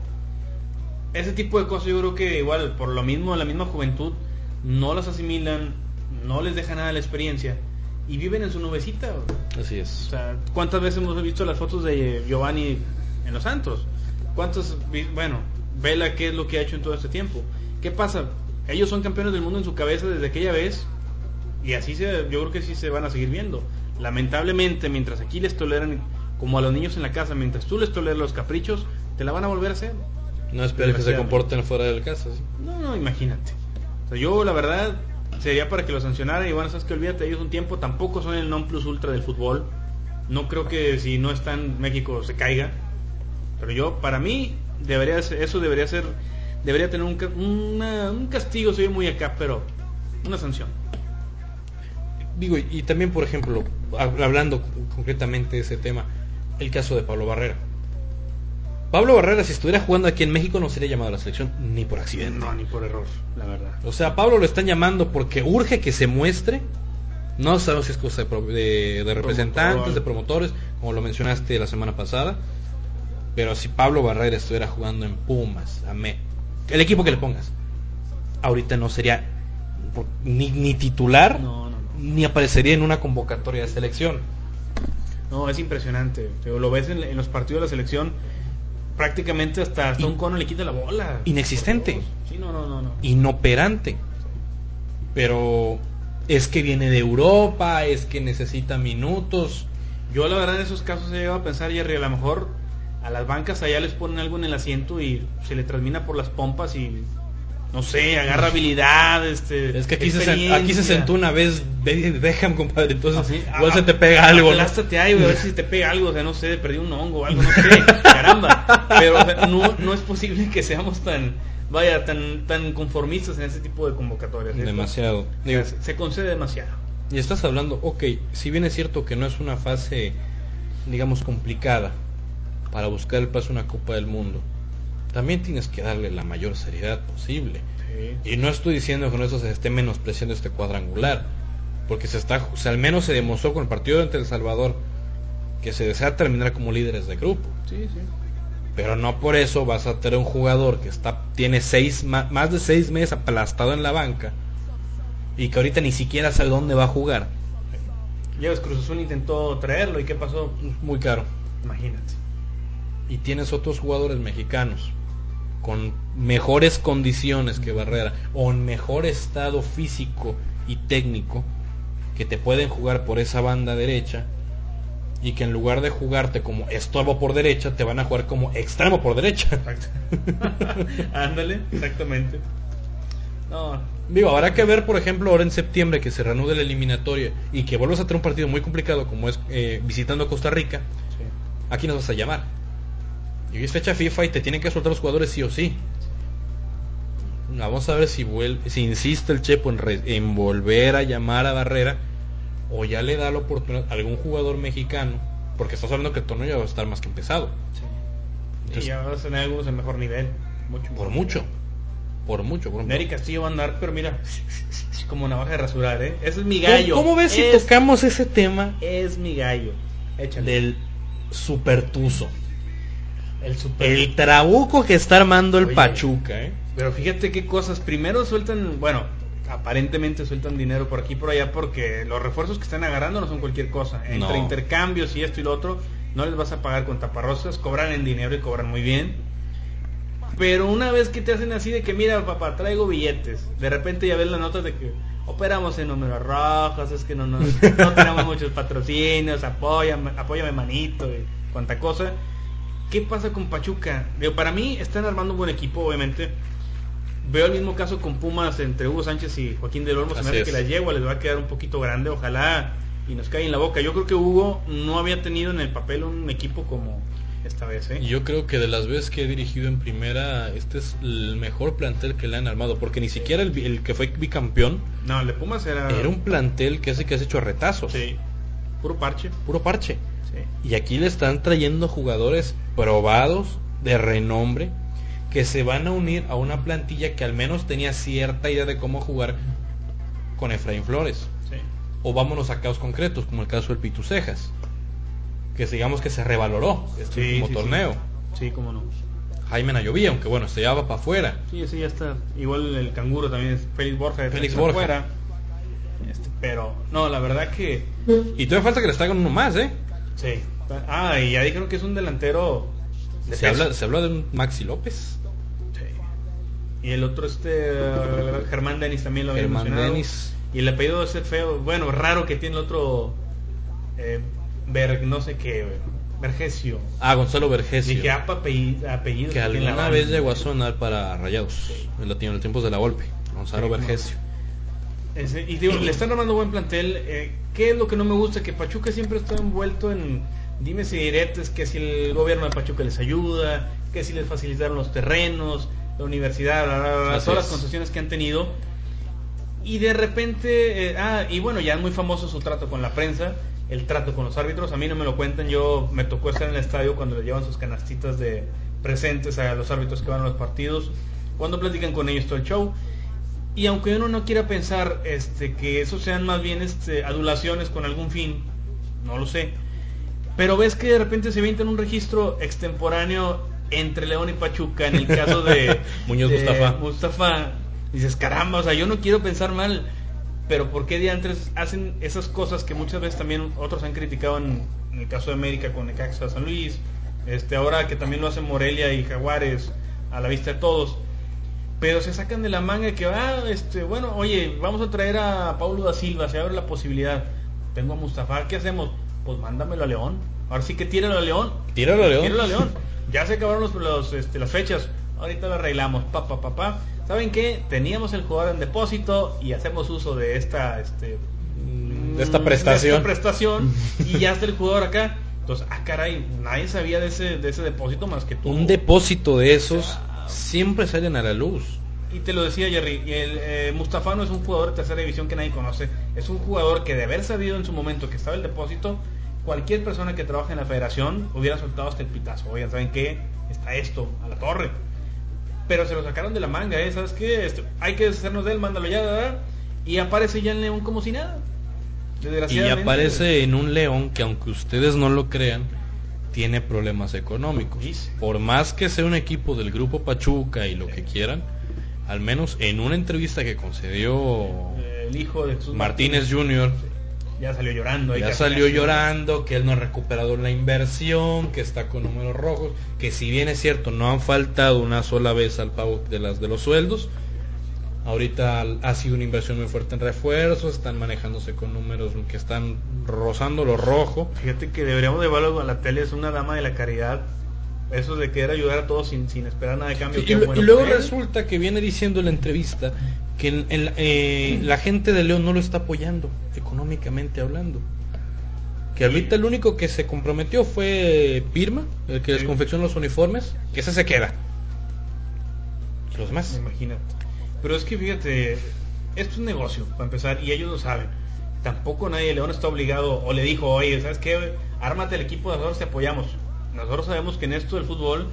Speaker 1: Ese tipo de cosas yo creo que igual, por lo mismo, la misma juventud, no las asimilan, no les deja nada la experiencia y viven en su nubecita.
Speaker 2: Así
Speaker 1: O
Speaker 2: es.
Speaker 1: sea, ¿cuántas veces hemos visto las fotos de Giovanni en los Santos? ¿Cuántos, bueno, Vela qué es lo que ha hecho en todo este tiempo? ¿Qué pasa? Ellos son campeones del mundo en su cabeza desde aquella vez y así se, yo creo que sí se van a seguir viendo. Lamentablemente, mientras aquí les toleran, como a los niños en la casa, mientras tú les toleras los caprichos, te la van a volver a hacer.
Speaker 2: No esperes que se comporten fuera de la casa. ¿sí?
Speaker 1: No, no, imagínate. O sea, yo la verdad sería para que lo sancionaran y bueno, sabes que olvídate ellos un tiempo, tampoco son el non plus ultra del fútbol. No creo que si no está en México se caiga. Pero yo, para mí, debería ser- eso debería ser, debería tener un, una- un castigo, soy muy acá, pero una sanción.
Speaker 2: Digo, y, también, por ejemplo, hab- hablando concretamente de ese tema, el caso de Pablo Barrera. Pablo Barrera, si estuviera jugando aquí en México, no sería llamado a la selección ni por accidente.
Speaker 1: No, ni por error, la verdad.
Speaker 2: O sea, Pablo lo están llamando porque urge que se muestre. No sabemos si es cosa de, de- de representantes, de promotores, como lo mencionaste la semana pasada. Pero si Pablo Barrera estuviera jugando en Pumas, Amé, el equipo que le pongas, ahorita no sería ni, ni titular,
Speaker 1: No, no, no.
Speaker 2: ni aparecería en una convocatoria de selección.
Speaker 1: No, es impresionante. O sea, lo ves en, en los partidos de la selección, prácticamente hasta, hasta
Speaker 2: In-
Speaker 1: un cono le quita la bola.
Speaker 2: Inexistente.
Speaker 1: Sí, no, no, no, no.
Speaker 2: inoperante. Pero es que viene de Europa, es que necesita minutos.
Speaker 1: Yo la verdad en esos casos he llegado a pensar, Jerry, a lo mejor a las bancas allá les ponen algo en el asiento y se le termina por las pompas y no sé, agarra habilidad, este
Speaker 2: Es que aquí se, aquí se sentó una vez David Beckham, compadre. Entonces,
Speaker 1: Así,
Speaker 2: igual
Speaker 1: ah,
Speaker 2: se te pega algo,
Speaker 1: ahí, güey, a ver si te pega algo, o sea, no sé, perdí un hongo o algo, no sé, caramba. Pero o sea, no, no es posible que seamos tan, vaya, tan, tan conformistas en ese tipo de convocatorias.
Speaker 2: Demasiado. Digo,
Speaker 1: se, se concede demasiado.
Speaker 2: y estás hablando, ok, si bien es cierto que no es una fase, digamos, complicada para buscar el paso a una Copa del Mundo, también tienes que darle la mayor seriedad posible. Y no estoy diciendo que con eso se esté menospreciando este cuadrangular, porque se está, o sea, al menos se demostró con el partido ante El Salvador que se desea terminar como líderes de grupo.
Speaker 1: Sí, sí.
Speaker 2: Pero no por eso vas a tener un jugador que está tiene seis más de seis meses aplastado en la banca y que ahorita ni siquiera sabe dónde va a jugar.
Speaker 1: Ya ves, Cruz Azul intentó traerlo y ¿qué pasó?
Speaker 2: Muy caro.
Speaker 1: Imagínate.
Speaker 2: Y tienes otros jugadores mexicanos con mejores condiciones que Barrera o en mejor estado físico y técnico que te pueden jugar por esa banda derecha y que en lugar de jugarte como estorbo por derecha te van a jugar como extremo por derecha.
Speaker 1: Ándale, exactamente. No,
Speaker 2: Digo, habrá que ver, por ejemplo, ahora en septiembre que se reanude la eliminatoria y que vuelvas a tener un partido muy complicado como es eh, visitando Costa Rica,
Speaker 1: sí.
Speaker 2: aquí nos vas a llamar. Y es fecha FIFA y te tienen que soltar los jugadores sí o sí. Vamos a ver si vuelve, si insiste el Chepo en, re- en volver a llamar a Barrera o ya le da la oportunidad a algún jugador mexicano, porque estás hablando que el torneo ya va a estar más que empezado.
Speaker 1: Sí.
Speaker 2: Entonces-
Speaker 1: y ya vas a tener algunos en mejor nivel. Mucho.
Speaker 2: Por mucho. Por mucho. Por
Speaker 1: Nery Castillo va a andar, pero mira, como navaja de rasurar, ¿eh? Ese es mi
Speaker 2: ¿Cómo,
Speaker 1: gallo.
Speaker 2: cómo ves si tocamos ese tema
Speaker 1: Es mi gallo. Échale.
Speaker 2: del supertuzo?
Speaker 1: El super.
Speaker 2: El trabuco que está armando el
Speaker 1: Oye.
Speaker 2: Pachuca, ¿eh?
Speaker 1: Pero fíjate qué cosas. Primero sueltan, bueno, aparentemente sueltan dinero por aquí y por allá porque los refuerzos que están agarrando no son cualquier cosa. Entre
Speaker 2: No.
Speaker 1: intercambios y esto y lo otro, no les vas a pagar con taparrosas, cobran en dinero y cobran muy bien. Pero una vez que te hacen así de que, mira, papá, traigo billetes, de repente ya ves las notas de que operamos en números rojos, es que no, no, no tenemos muchos patrocinios, apóyame, apóyame manito y cuanta cosa. ¿Qué pasa con Pachuca? Digo, para mí están armando un buen equipo, obviamente. Veo el mismo caso con Pumas entre Hugo Sánchez y Joaquín del Olmo. Se me hace que la yegua les va a quedar un poquito grande. Ojalá y nos caiga en la boca. Yo creo que Hugo no había tenido en el papel un equipo como esta vez. ¿eh?
Speaker 2: Yo creo que de las veces que he dirigido en primera, este es el mejor plantel que le han armado, porque ni siquiera el, que fue bicampeón
Speaker 1: No, el de Pumas era...
Speaker 2: era un plantel que hace que has hecho a retazos.
Speaker 1: Sí. Puro parche.
Speaker 2: puro parche.
Speaker 1: Sí.
Speaker 2: Y aquí le están trayendo jugadores probados, de renombre, que se van a unir a una plantilla que al menos tenía cierta idea de cómo jugar con Efraín Flores.
Speaker 1: Sí.
Speaker 2: O vámonos a casos concretos, como el caso del Pitu Cejas, que digamos que se revaloró este
Speaker 1: Sí,
Speaker 2: último
Speaker 1: sí,
Speaker 2: torneo.
Speaker 1: Sí, cómo no.
Speaker 2: Jaime Nayovía, aunque bueno, se llevaba para afuera.
Speaker 1: Sí, sí, ya está. Igual el canguro también es Félix Borja.
Speaker 2: Félix Borja.
Speaker 1: afuera. Este, pero, no, la verdad que.
Speaker 2: Y todavía falta que les traigan uno más, ¿eh?
Speaker 1: Sí. Ah, y ya dijeron que es un delantero. de
Speaker 2: Se
Speaker 1: peso.
Speaker 2: habla, se habla de un Maxi López.
Speaker 1: Sí. Y el otro, este. Germán Denis también lo había
Speaker 2: Germán
Speaker 1: mencionado.
Speaker 2: Denis.
Speaker 1: Y el apellido ese feo, bueno, raro que tiene el otro. Eh, Berg, no sé qué. Vergesio.
Speaker 2: Ah, Gonzalo Vergesio.
Speaker 1: Dije, ah, pa- apellido. apellido
Speaker 2: que alguna vez llegó a sonar para Rayados. En los tiempos de la golpe. Gonzalo
Speaker 1: Sí,
Speaker 2: Vergesio.
Speaker 1: Ese- y digo, le están armando buen plantel. Eh, ¿Qué es lo que no me gusta? Que Pachuca siempre está envuelto en dimes y diretes, que si el gobierno de Pachuca les ayuda, que si les facilitaron los terrenos, la universidad, bla, bla, bla,
Speaker 2: Así
Speaker 1: todas las concesiones que han tenido. Y de repente, eh, ah, y bueno, ya es muy famoso su trato con la prensa, el trato con los árbitros. A mí no me lo cuentan, yo me tocó estar en el estadio cuando le llevan sus canastitas de presentes a los árbitros que van a los partidos, cuando platican con ellos todo el show. Y aunque uno no quiera pensar este, que eso sean más bien este, adulaciones con algún fin, no lo sé. Pero ves que de repente se en un registro extemporáneo entre León y Pachuca, en el caso de
Speaker 2: Muñoz
Speaker 1: de
Speaker 2: Mustafa.
Speaker 1: Mustafa. Dices, caramba, o sea, yo no quiero pensar mal, pero ¿por qué diantres hacen esas cosas que muchas veces también otros han criticado en, en el caso de América con Necaxa San Luis? Este, ahora que también lo hacen Morelia y Jaguares a la vista de todos pero se sacan de la manga que ah este bueno oye vamos a traer a Paulo da Silva se abre la posibilidad. Tengo a Mustafa qué hacemos pues mándamelo a León. Ahora sí que tíralo a León.
Speaker 2: Tíralo a León.
Speaker 1: tíralo a León. Ya se acabaron los, los, este, las fechas. Ahorita lo arreglamos. Pa pa pa pa. Saben qué teníamos el jugador en depósito y hacemos uso de esta este
Speaker 2: De esta prestación.
Speaker 1: de esta prestación y ya está el jugador acá. Entonces ah caray nadie sabía de ese de ese depósito más que tú.
Speaker 2: Un depósito de esos siempre salen a la luz.
Speaker 1: Y te lo decía Jerry, el, eh, Mustafa no es un jugador de tercera división que nadie conoce, es un jugador que de haber sabido en su momento que estaba el depósito, cualquier persona que trabaja en la federación hubiera soltado hasta el pitazo. Oigan, ¿saben qué? Está esto, a la torre. Pero se lo sacaron de la manga, ¿eh? ¿Sabes qué? Este, hay que deshacernos de él, mándalo ya, ¿verdad? Y aparece ya en León como si nada.
Speaker 2: Y aparece en un León que aunque ustedes no lo crean, tiene problemas económicos. Por más que sea un equipo del grupo Pachuca y lo que quieran, al menos en una entrevista que concedió
Speaker 1: El hijo de Jesús
Speaker 2: Martínez Jr.,
Speaker 1: Ya salió llorando.
Speaker 2: ya salió llorando que él no ha recuperado la inversión, que está con números rojos, que si bien es cierto no han faltado una sola vez al pago de las de los sueldos, ahorita ha sido una inversión muy fuerte en refuerzos, están manejándose con números que están rozando lo rojo.
Speaker 1: Fíjate que deberíamos de llevarlo a la tele, es una dama de la caridad. Eso de querer ayudar a todos sin, sin esperar nada de cambio.
Speaker 2: Y,
Speaker 1: bueno
Speaker 2: luego
Speaker 1: él.
Speaker 2: resulta que viene diciendo en la entrevista que en- en- eh, la gente de León no lo está apoyando, económicamente hablando. Que ahorita el único que se comprometió fue Pirma, el que les
Speaker 1: Sí.
Speaker 2: confecciona los uniformes, que ese se queda. Los demás.
Speaker 1: Imagínate. Pero es que fíjate, esto es un negocio, para empezar, y ellos lo saben. Tampoco nadie de León está obligado o le dijo, oye, ¿sabes qué? Ármate el equipo, nosotros te apoyamos. Nosotros sabemos que en esto del fútbol,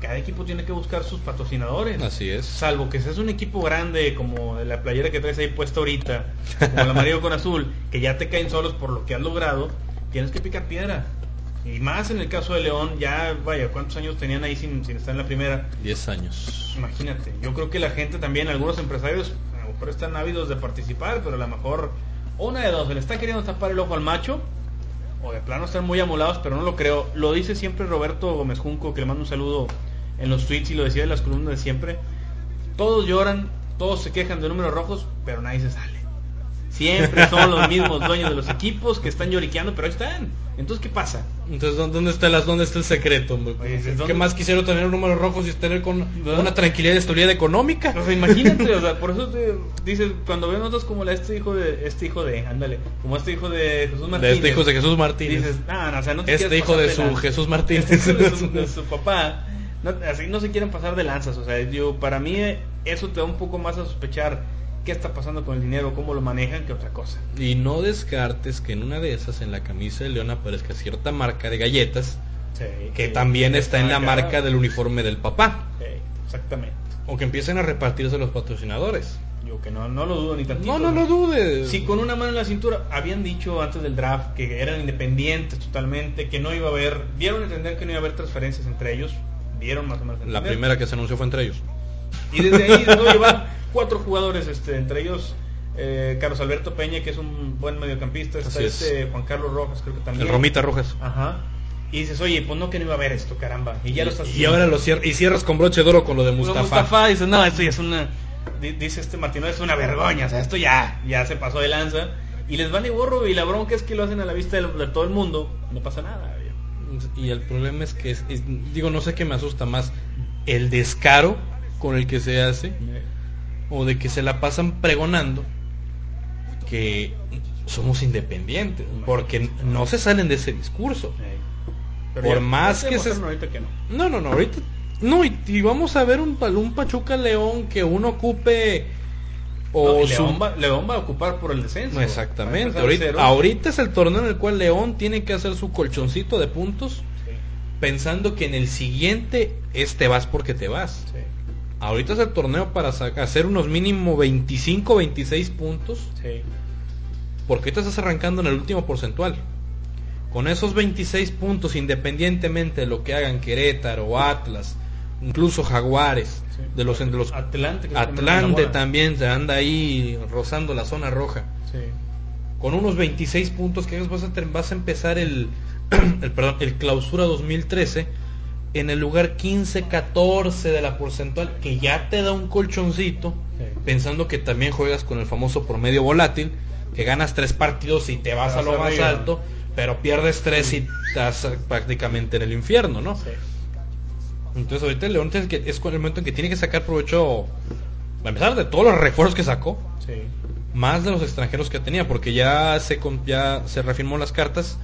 Speaker 1: cada equipo tiene que buscar sus patrocinadores.
Speaker 2: Así es.
Speaker 1: Salvo que seas un equipo grande como la playera que traes ahí puesta ahorita, como el amarillo con azul, que ya te caen solos por lo que has logrado, tienes que picar piedra. Y más en el caso de León, ya vaya, ¿cuántos años tenían ahí sin, sin estar en la primera?
Speaker 2: 10 años.
Speaker 1: Imagínate, yo creo que la gente también, algunos empresarios, a lo mejor están ávidos de participar, pero a lo mejor una de dos, se le está queriendo tapar el ojo al macho, o de plano están muy amolados, pero no lo creo. Lo dice siempre Roberto Gómez Junco, que le mando un saludo en los tweets y lo decía en las columnas de siempre. Todos lloran, todos se quejan de números rojos, pero nadie se sale. Siempre son los mismos dueños de los equipos que están lloriqueando, pero ahí están. Entonces, ¿qué pasa?
Speaker 2: Entonces, ¿dó- ¿dónde está, las, dónde está el secreto?
Speaker 1: Oye,
Speaker 2: ¿Qué
Speaker 1: ¿dónde-
Speaker 2: más quisiera tener números rojos y tener con una tranquilidad y estabilidad económica?
Speaker 1: O sea, imagínate, o sea, por eso te dices, cuando ves notas como la este hijo de, este hijo de, ándale, como este hijo de Jesús
Speaker 2: De
Speaker 1: Martínez.
Speaker 2: este hijo de Jesús Martínez.
Speaker 1: Dices, no, no, o sea, no te
Speaker 2: Este
Speaker 1: quieres
Speaker 2: hijo de su
Speaker 1: lanza".
Speaker 2: Jesús Martínez.
Speaker 1: Este hijo de su, de su papá. No, así no se quieren pasar de lanzas, o sea, yo, para mí eso te da un poco más a sospechar qué está pasando con el dinero, cómo lo manejan, que otra cosa.
Speaker 2: Y no descartes que en una de esas, en la camisa de León, aparezca cierta marca de galletas que también está en la marca del uniforme del papá.
Speaker 1: Sí, exactamente.
Speaker 2: O que empiecen a repartirse los patrocinadores.
Speaker 1: Yo que no, no lo dudo ni tantito.
Speaker 2: No, no lo dudes.
Speaker 1: Si con una mano en la cintura habían dicho antes del draft que eran independientes totalmente, que no iba a haber, dieron a entender que no iba a haber transferencias entre ellos, dieron más o menos.
Speaker 2: La primera que se anunció fue entre ellos.
Speaker 1: Y desde ahí no llevan cuatro jugadores, este, entre ellos eh, Carlos Alberto Peña, que es un buen mediocampista, está
Speaker 2: es.
Speaker 1: este Juan Carlos Rojas, creo que también.
Speaker 2: El Romita Rojas.
Speaker 1: Ajá. Y dices, oye, pues no que no iba a haber esto, caramba. Y ya lo estás
Speaker 2: Y ahora lo cierras, y cierras con broche de oro con lo de
Speaker 1: Mustafa.
Speaker 2: Mustafa.
Speaker 1: dices, no, esto ya es una. di- Dice este Martino, es una vergüenza. O sea, esto ya, ya se pasó de lanza. Y les van de gorro. Y la bronca es que lo hacen a la vista de, de todo el mundo. No pasa nada.
Speaker 2: Y el problema es que, es- es- digo, no sé qué me asusta más, el descaro con el que se hace, o de que se la pasan pregonando que somos independientes, porque no se salen de ese discurso.
Speaker 1: Pero
Speaker 2: Por
Speaker 1: ya-
Speaker 2: más que se-
Speaker 1: ahorita que no.
Speaker 2: No, no, no, ahorita... No, y, y vamos a ver un, un Pachuca León que uno ocupe... O
Speaker 1: No,
Speaker 2: su-
Speaker 1: León, va, León va a ocupar por el descenso.
Speaker 2: No, Exactamente. Ahorita, es el torneo en el cual León tiene que hacer su colchoncito de puntos,
Speaker 1: Sí,
Speaker 2: pensando que en el siguiente este vas porque te vas.
Speaker 1: sí,
Speaker 2: Ahorita es el torneo para hacer unos mínimo 25, 26 puntos,
Speaker 1: sí.
Speaker 2: porque ahorita estás arrancando en el último porcentual. Con esos 26 puntos, independientemente de lo que hagan Querétaro, Atlas, incluso Jaguares,
Speaker 1: Sí.
Speaker 2: de los, de los
Speaker 1: Atlante. que también
Speaker 2: Atlante se anda ahí rozando la zona roja.
Speaker 1: Sí.
Speaker 2: Con unos 26 puntos que vas a, vas a empezar el, el, perdón, el clausura 2013 en el lugar 15-14 de la porcentual, que ya te da un colchoncito,
Speaker 1: Sí.
Speaker 2: pensando que también juegas con el famoso promedio volátil, que ganas tres partidos y te vas a lo más
Speaker 1: arriba.
Speaker 2: alto, pero pierdes tres y estás prácticamente en el infierno, ¿no?
Speaker 1: Sí.
Speaker 2: Entonces ahorita el León que- es el momento en que tiene que sacar provecho, a empezar de todos los refuerzos que sacó, más de los extranjeros que tenía, porque ya se ya se reafirmó las cartas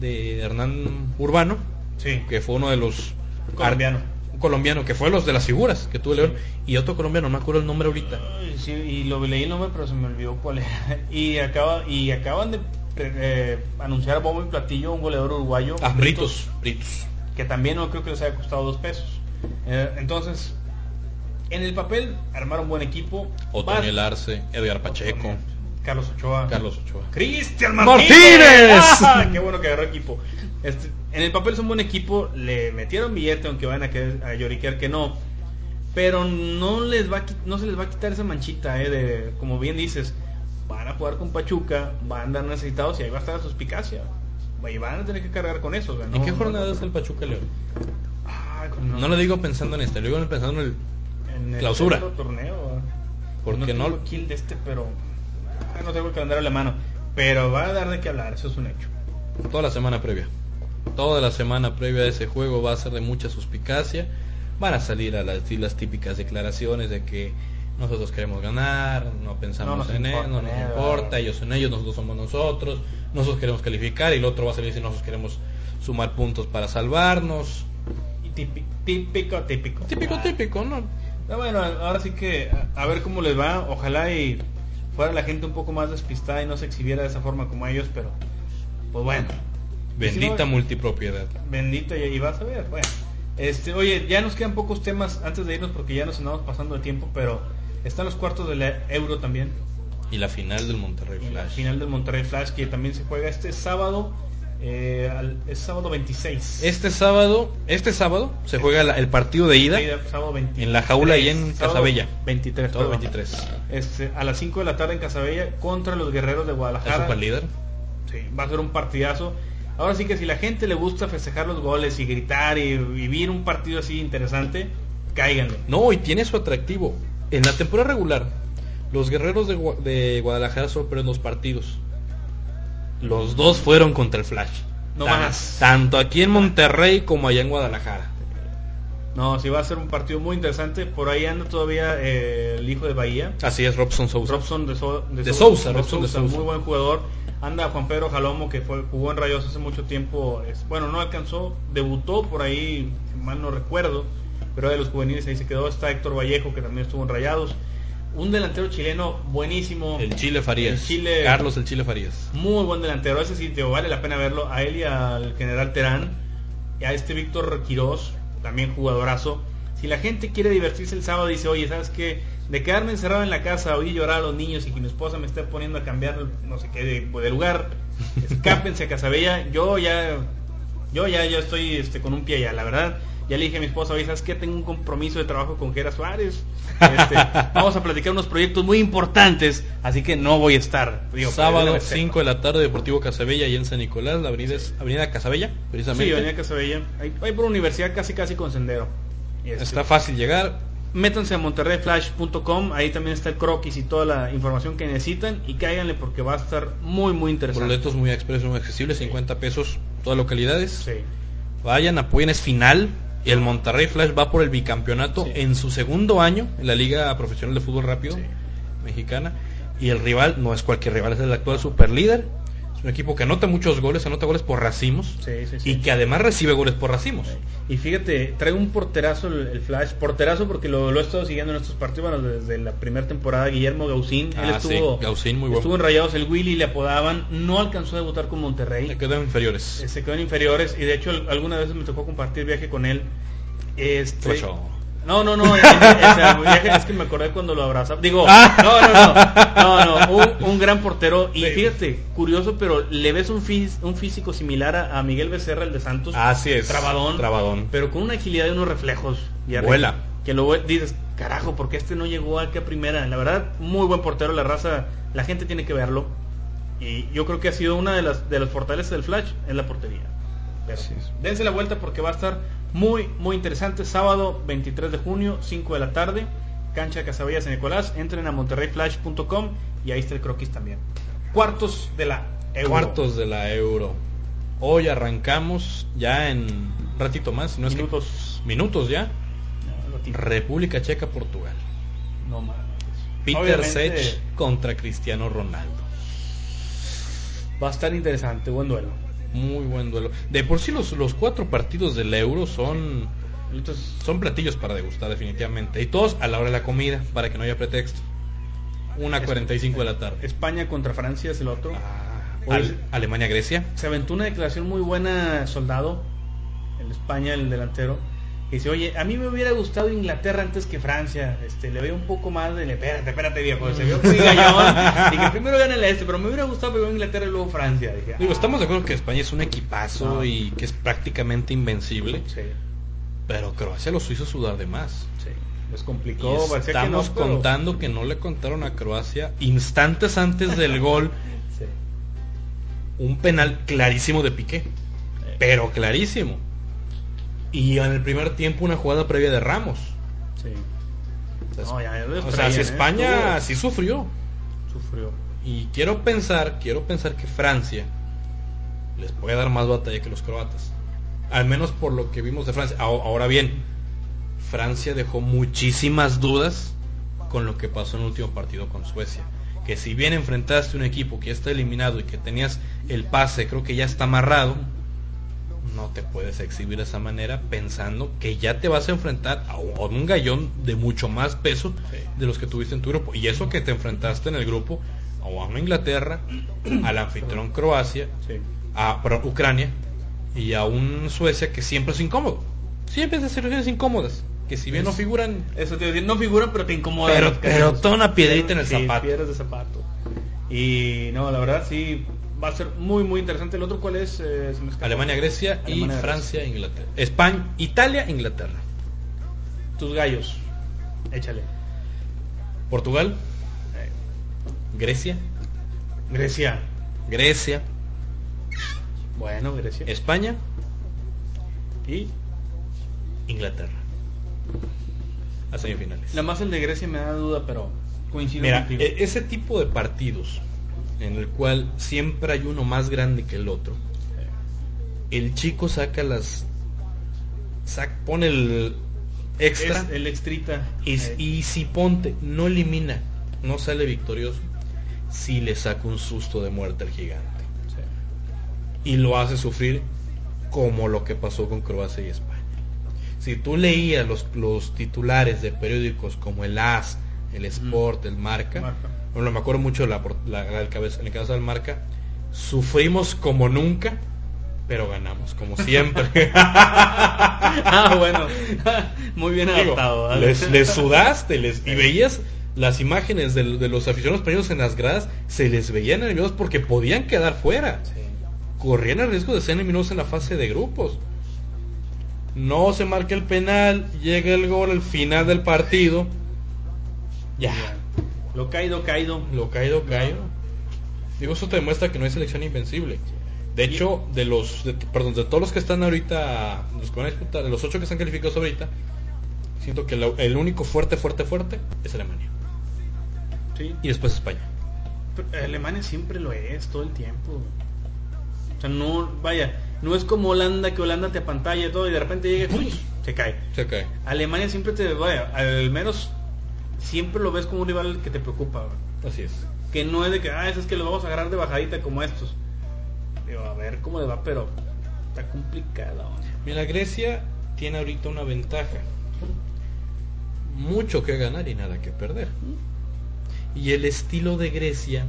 Speaker 2: de Hernán Urbano, que fue uno de los
Speaker 1: Colombiano.
Speaker 2: un colombiano que fue los de las figuras que tuvo León y otro colombiano, no me acuerdo el nombre ahorita.
Speaker 1: Sí, y lo leí el nombre, pero se me olvidó cuál era. Y, acaba, y acaban de eh, anunciar a bombo y platillo un goleador uruguayo.
Speaker 2: Ah, Britos, Britos.
Speaker 1: Que también no creo que les haya costado dos pesos. Eh, entonces, en el papel, armaron buen equipo.
Speaker 2: Otoniel Arce, Edgar Pacheco,
Speaker 1: Carlos Ochoa.
Speaker 2: Carlos Ochoa.
Speaker 1: Cristian
Speaker 2: ¡Martínez!
Speaker 1: Martínez. ¡Ah! Qué bueno que agarró equipo. Este, en el papel es un buen equipo, le metieron billete, aunque van a, querer, a lloriquear que no. Pero no les va a, no se les va a quitar esa manchita, eh, de, como bien dices, van a jugar con Pachuca, van a andar necesitados y ahí va a estar la suspicacia. Y van a tener que cargar con eso. o sea,
Speaker 2: ¿En
Speaker 1: no-
Speaker 2: qué
Speaker 1: no-
Speaker 2: jornada es el Pachuca León?
Speaker 1: Ay, con-
Speaker 2: No lo digo pensando en este, lo digo pensando en el
Speaker 1: en el
Speaker 2: clausura.
Speaker 1: torneo. ¿eh?
Speaker 2: porque
Speaker 1: no
Speaker 2: no,
Speaker 1: el de este, pero ah, no tengo el calendario a la mano. Pero va a dar de qué hablar, eso es un hecho.
Speaker 2: toda la semana previa. Toda la semana previa a ese juego va a ser de mucha suspicacia. Van a salir a las, las típicas declaraciones de que nosotros queremos ganar, no pensamos
Speaker 1: No
Speaker 2: en él,
Speaker 1: importa
Speaker 2: no nos
Speaker 1: nada.
Speaker 2: importa, ellos son ellos, nosotros somos nosotros, nosotros queremos calificar y el otro va a salir si nosotros queremos sumar puntos para salvarnos.
Speaker 1: Y típico, típico, típico.
Speaker 2: Típico,
Speaker 1: Ah.
Speaker 2: típico, ¿no?
Speaker 1: Ah, bueno, ahora sí que a, a ver cómo les va. Ojalá y fuera la gente un poco más despistada y no se exhibiera de esa forma como ellos, pero pues bueno.
Speaker 2: Bendita
Speaker 1: Y si no,
Speaker 2: multipropiedad.
Speaker 1: Bendito y, vas a ver. Bueno, este, oye, ya nos quedan pocos temas antes de irnos porque ya nos andamos pasando de tiempo, pero están los cuartos del Euro también.
Speaker 2: Y la final del Monterrey
Speaker 1: Y la
Speaker 2: Flash.
Speaker 1: final del Monterrey Flash que también se juega este sábado. Eh, al- es sábado 26.
Speaker 2: Este sábado, este sábado se juega la- el partido de ida.
Speaker 1: Ida, sábado 23.
Speaker 2: en la jaula y en
Speaker 1: Sábado
Speaker 2: Casabella.
Speaker 1: 23.
Speaker 2: Todo
Speaker 1: perdón.
Speaker 2: 23.
Speaker 1: Este, a las 5 de la tarde en Casabella contra los guerreros de Guadalajara.
Speaker 2: superlíder.
Speaker 1: Sí, va a ser un partidazo. Ahora sí que si la gente le gusta festejar los goles y gritar y vivir un partido así interesante, cáiganle.
Speaker 2: No, y tiene su atractivo. En la temporada regular, los guerreros de, de Guadalajara solo perdieron dos partidos. Los dos fueron contra el Flash.
Speaker 1: No
Speaker 2: Tan-
Speaker 1: más.
Speaker 2: Tanto aquí en Monterrey como allá en Guadalajara.
Speaker 1: No, sí va a ser un partido muy interesante. Por ahí anda todavía eh, el hijo de Bahía.
Speaker 2: Así es, Robson Sousa.
Speaker 1: Robson de, So-
Speaker 2: De Sousa, Robson de Sousa.
Speaker 1: muy buen jugador. Anda Juan Pedro Jalomo que fue, jugó en Rayos hace mucho tiempo. Es- bueno, no alcanzó, debutó por ahí, mal no recuerdo, pero de los juveniles ahí se quedó. Está Héctor Vallejo que también estuvo en Rayados. Un delantero chileno buenísimo.
Speaker 2: El Chile Farías.
Speaker 1: El Chile-
Speaker 2: Carlos el Chile Farías.
Speaker 1: Muy buen delantero, ese sitio vale la pena verlo. A él y al general Terán, y a este Víctor Quirós, también jugadorazo. Si la gente quiere divertirse el sábado, dice, oye, ¿sabes qué? De quedarme encerrado en la casa, oír llorar a los niños y que mi esposa me esté poniendo a cambiar no sé qué de, de lugar, escápense a Casabella. Yo ya, yo ya, yo estoy este, con un pie allá, la verdad. Ya le dije a mi esposa, oye, ¿sabes qué? Tengo un compromiso de trabajo con Gera Suárez. Este, vamos a platicar unos proyectos muy importantes, así que no voy a estar. Digo,
Speaker 2: Sábado,
Speaker 1: para que sepa.
Speaker 2: 5 de la tarde, Deportivo Casabella y en San Nicolás, la avenida es Avenida Casabella, precisamente.
Speaker 1: Sí, Avenida Casabella. Ahí, ahí por universidad casi casi con sendero. Este,
Speaker 2: Está fácil llegar.
Speaker 1: Métanse a monterreyflash.com, ahí también está el croquis y toda la información que necesitan y cáiganle porque va a estar muy muy interesante.
Speaker 2: Boletos muy expresos, muy accesibles, 50 pesos, todas localidades.
Speaker 1: Sí.
Speaker 2: Vayan, apoyen, es final. Y el Monterrey Flash va por el bicampeonato
Speaker 1: Sí.
Speaker 2: en su segundo año en la Liga Profesional de Fútbol Rápido
Speaker 1: Sí.
Speaker 2: Mexicana. Y el rival no es cualquier rival, es el actual superlíder. Un equipo que anota muchos goles, anota goles por racimos.
Speaker 1: Sí, sí, sí.
Speaker 2: Y que además recibe goles por racimos.
Speaker 1: Y fíjate, trae un porterazo el, el Flash, porterazo porque lo, lo he estado siguiendo en estos partidos, bueno, desde la primera temporada, Guillermo Gausín, él
Speaker 2: Ah,
Speaker 1: estuvo,
Speaker 2: sí, Gausín, muy bueno.
Speaker 1: estuvo en Rayados, el Willy le apodaban, no alcanzó a debutar con Monterrey,
Speaker 2: Le quedan inferiores.
Speaker 1: Eh, se quedó en inferiores y de hecho al- alguna vez me tocó compartir viaje con él. Este,
Speaker 2: Trocho.
Speaker 1: No, no, no, sea, viaje, es que me acordé cuando lo abrazaba. Digo, no, no, no, no, no, un, un gran portero y
Speaker 2: Sí.
Speaker 1: fíjate, curioso, pero le ves un, fis- un físico similar a, a Miguel Becerra, el de Santos.
Speaker 2: Así es.
Speaker 1: Trabadón.
Speaker 2: Trabadón.
Speaker 1: Pero con una agilidad y unos reflejos. Jerry,
Speaker 2: Vuela.
Speaker 1: Que luego dices, carajo, porque este no llegó aquí a primera. La verdad, muy buen portero, la raza, la gente tiene que verlo. Y yo creo que ha sido una de las, de las fortalezas del Flash en la portería. Pero
Speaker 2: es.
Speaker 1: dense la vuelta porque va a estar muy, muy interesante. Sábado 23 de junio, 5 de la tarde. Cancha de San Nicolás. Entren a monterreyflash.com y ahí está el croquis también. Cuartos de la Euro.
Speaker 2: Cuartos de la Euro. Hoy arrancamos ya en un ratito más, si no es que-
Speaker 1: Minutos.
Speaker 2: minutos ya.
Speaker 1: No.
Speaker 2: República Checa, Portugal.
Speaker 1: No mames.
Speaker 2: Peter
Speaker 1: Obviamente,
Speaker 2: Sech contra Cristiano Ronaldo.
Speaker 1: Va a estar interesante, buen duelo.
Speaker 2: Muy buen duelo. De por sí los, los cuatro partidos del Euro son, son platillos para degustar definitivamente. Y todos a la hora de la comida, para que no haya pretexto. Una 45 de la tarde.
Speaker 1: España contra Francia es el otro.
Speaker 2: Ah, Al- Alemania-Grecia.
Speaker 1: Se aventó una declaración muy buena, soldado, en España, el delantero. Que dice, oye, a mí me hubiera gustado Inglaterra antes que Francia. Este, le veo un poco más de... Espérate, espérate, viejo. Se vio muy gallón. Dije, primero gana el este, pero me hubiera gustado primero Inglaterra y luego Francia. Dije,
Speaker 2: Digo,
Speaker 1: ah,
Speaker 2: estamos de acuerdo que España es un equipazo
Speaker 1: No.
Speaker 2: y que es prácticamente invencible.
Speaker 1: Sí,
Speaker 2: Pero Croacia los hizo sudar de más.
Speaker 1: sí. Les
Speaker 2: Y
Speaker 1: complicó. que no,
Speaker 2: estamos
Speaker 1: pero-
Speaker 2: contando que no le contaron a Croacia instantes antes del gol
Speaker 1: Sí.
Speaker 2: un penal clarísimo de Piqué. Pero clarísimo. Y en el primer tiempo una jugada previa de Ramos.
Speaker 1: Sí.
Speaker 2: O sea,
Speaker 1: No, ya, ya los
Speaker 2: o sea,
Speaker 1: traían,
Speaker 2: si
Speaker 1: ¿eh?
Speaker 2: España sí sufrió.
Speaker 1: Sufrió.
Speaker 2: Y quiero pensar, quiero pensar que Francia les puede dar más batalla que los croatas. Al menos por lo que vimos de Francia. Ahora ahora bien, Francia dejó muchísimas dudas con lo que pasó en el último partido con Suecia. Que si bien enfrentaste un equipo que ya está eliminado y que tenías el pase, creo que ya está amarrado, no te puedes exhibir de esa manera pensando que ya te vas a enfrentar a un gallón de mucho más peso
Speaker 1: Sí.
Speaker 2: de los que tuviste en tu grupo. Y eso que te enfrentaste en el grupo a una Inglaterra, al anfitrión Croacia,
Speaker 1: Sí.
Speaker 2: a Ucrania y a un Suecia que siempre es incómodo. Siempre es de situaciones incómodas. Que si bien no figuran,
Speaker 1: Eso te decir, no figuran, pero te incomodan.
Speaker 2: Pero- pero toda una piedrita en el
Speaker 1: Sí,
Speaker 2: zapato.
Speaker 1: piedras de zapato. Y no, la verdad sí, va a ser muy, muy interesante. ¿El otro cuál es? Eh.
Speaker 2: Alemania, Grecia y Francia, Inglaterra. España, Italia, Inglaterra.
Speaker 1: Tus gallos. Échale.
Speaker 2: Portugal,
Speaker 1: Eh,
Speaker 2: Grecia,
Speaker 1: Grecia.
Speaker 2: Grecia,
Speaker 1: Bueno, Grecia.
Speaker 2: España,
Speaker 1: Y
Speaker 2: Inglaterra. A semifinales.
Speaker 1: nada más el de Grecia me da duda, pero coincido
Speaker 2: Mira,
Speaker 1: contigo.
Speaker 2: e- ese tipo de partidos en el cual siempre hay uno más grande que el otro, el chico saca las sac- pone el extra
Speaker 1: Es el extrita.
Speaker 2: y, y si ponte no elimina, no sale victorioso, si le saca un susto de muerte al gigante
Speaker 1: sí.
Speaker 2: y lo hace sufrir como lo que pasó con Croacia y España. Si tú leías los, los titulares de periódicos como el AS, el Sport, el Marca.
Speaker 1: Marca.
Speaker 2: Bueno, me acuerdo mucho la, la, la del cabeza, en el caso del Marca. Sufrimos como nunca, pero ganamos como siempre.
Speaker 1: ah, bueno. Muy bien
Speaker 2: Digo,
Speaker 1: adaptado. ¿vale?
Speaker 2: les, les sudaste les, y veías las imágenes de, de los aficionados españoles en las gradas, se les veían nerviosos porque podían quedar fuera.
Speaker 1: Sí.
Speaker 2: Corrían el riesgo de ser eliminados en la fase de grupos. No se marca el penal, llega el gol al final del partido. Ya,
Speaker 1: Lo caído, caído.
Speaker 2: lo caído, caído. Digo, eso te demuestra que no hay selección invencible. De hecho, de los, de- perdón, de todos los que están ahorita, los que van a disputar, de los ocho que están calificados ahorita, siento que lo- el único fuerte, fuerte, fuerte es Alemania.
Speaker 1: Sí.
Speaker 2: Y después España.
Speaker 1: Pero Alemania siempre lo es, todo el tiempo. O sea, no, vaya, no es como Holanda, que Holanda te apantalla y todo y de repente llega se cae.
Speaker 2: Se cae.
Speaker 1: Alemania siempre te, vaya, al menos siempre lo ves como un rival que te preocupa.
Speaker 2: Así es.
Speaker 1: Que no es de que, ah, eso es que lo vamos a agarrar de bajadita como estos. Digo, a ver cómo le va, pero está complicado.
Speaker 2: Mira, Grecia tiene ahorita una ventaja. Mucho que ganar y nada que perder. Y el estilo de Grecia,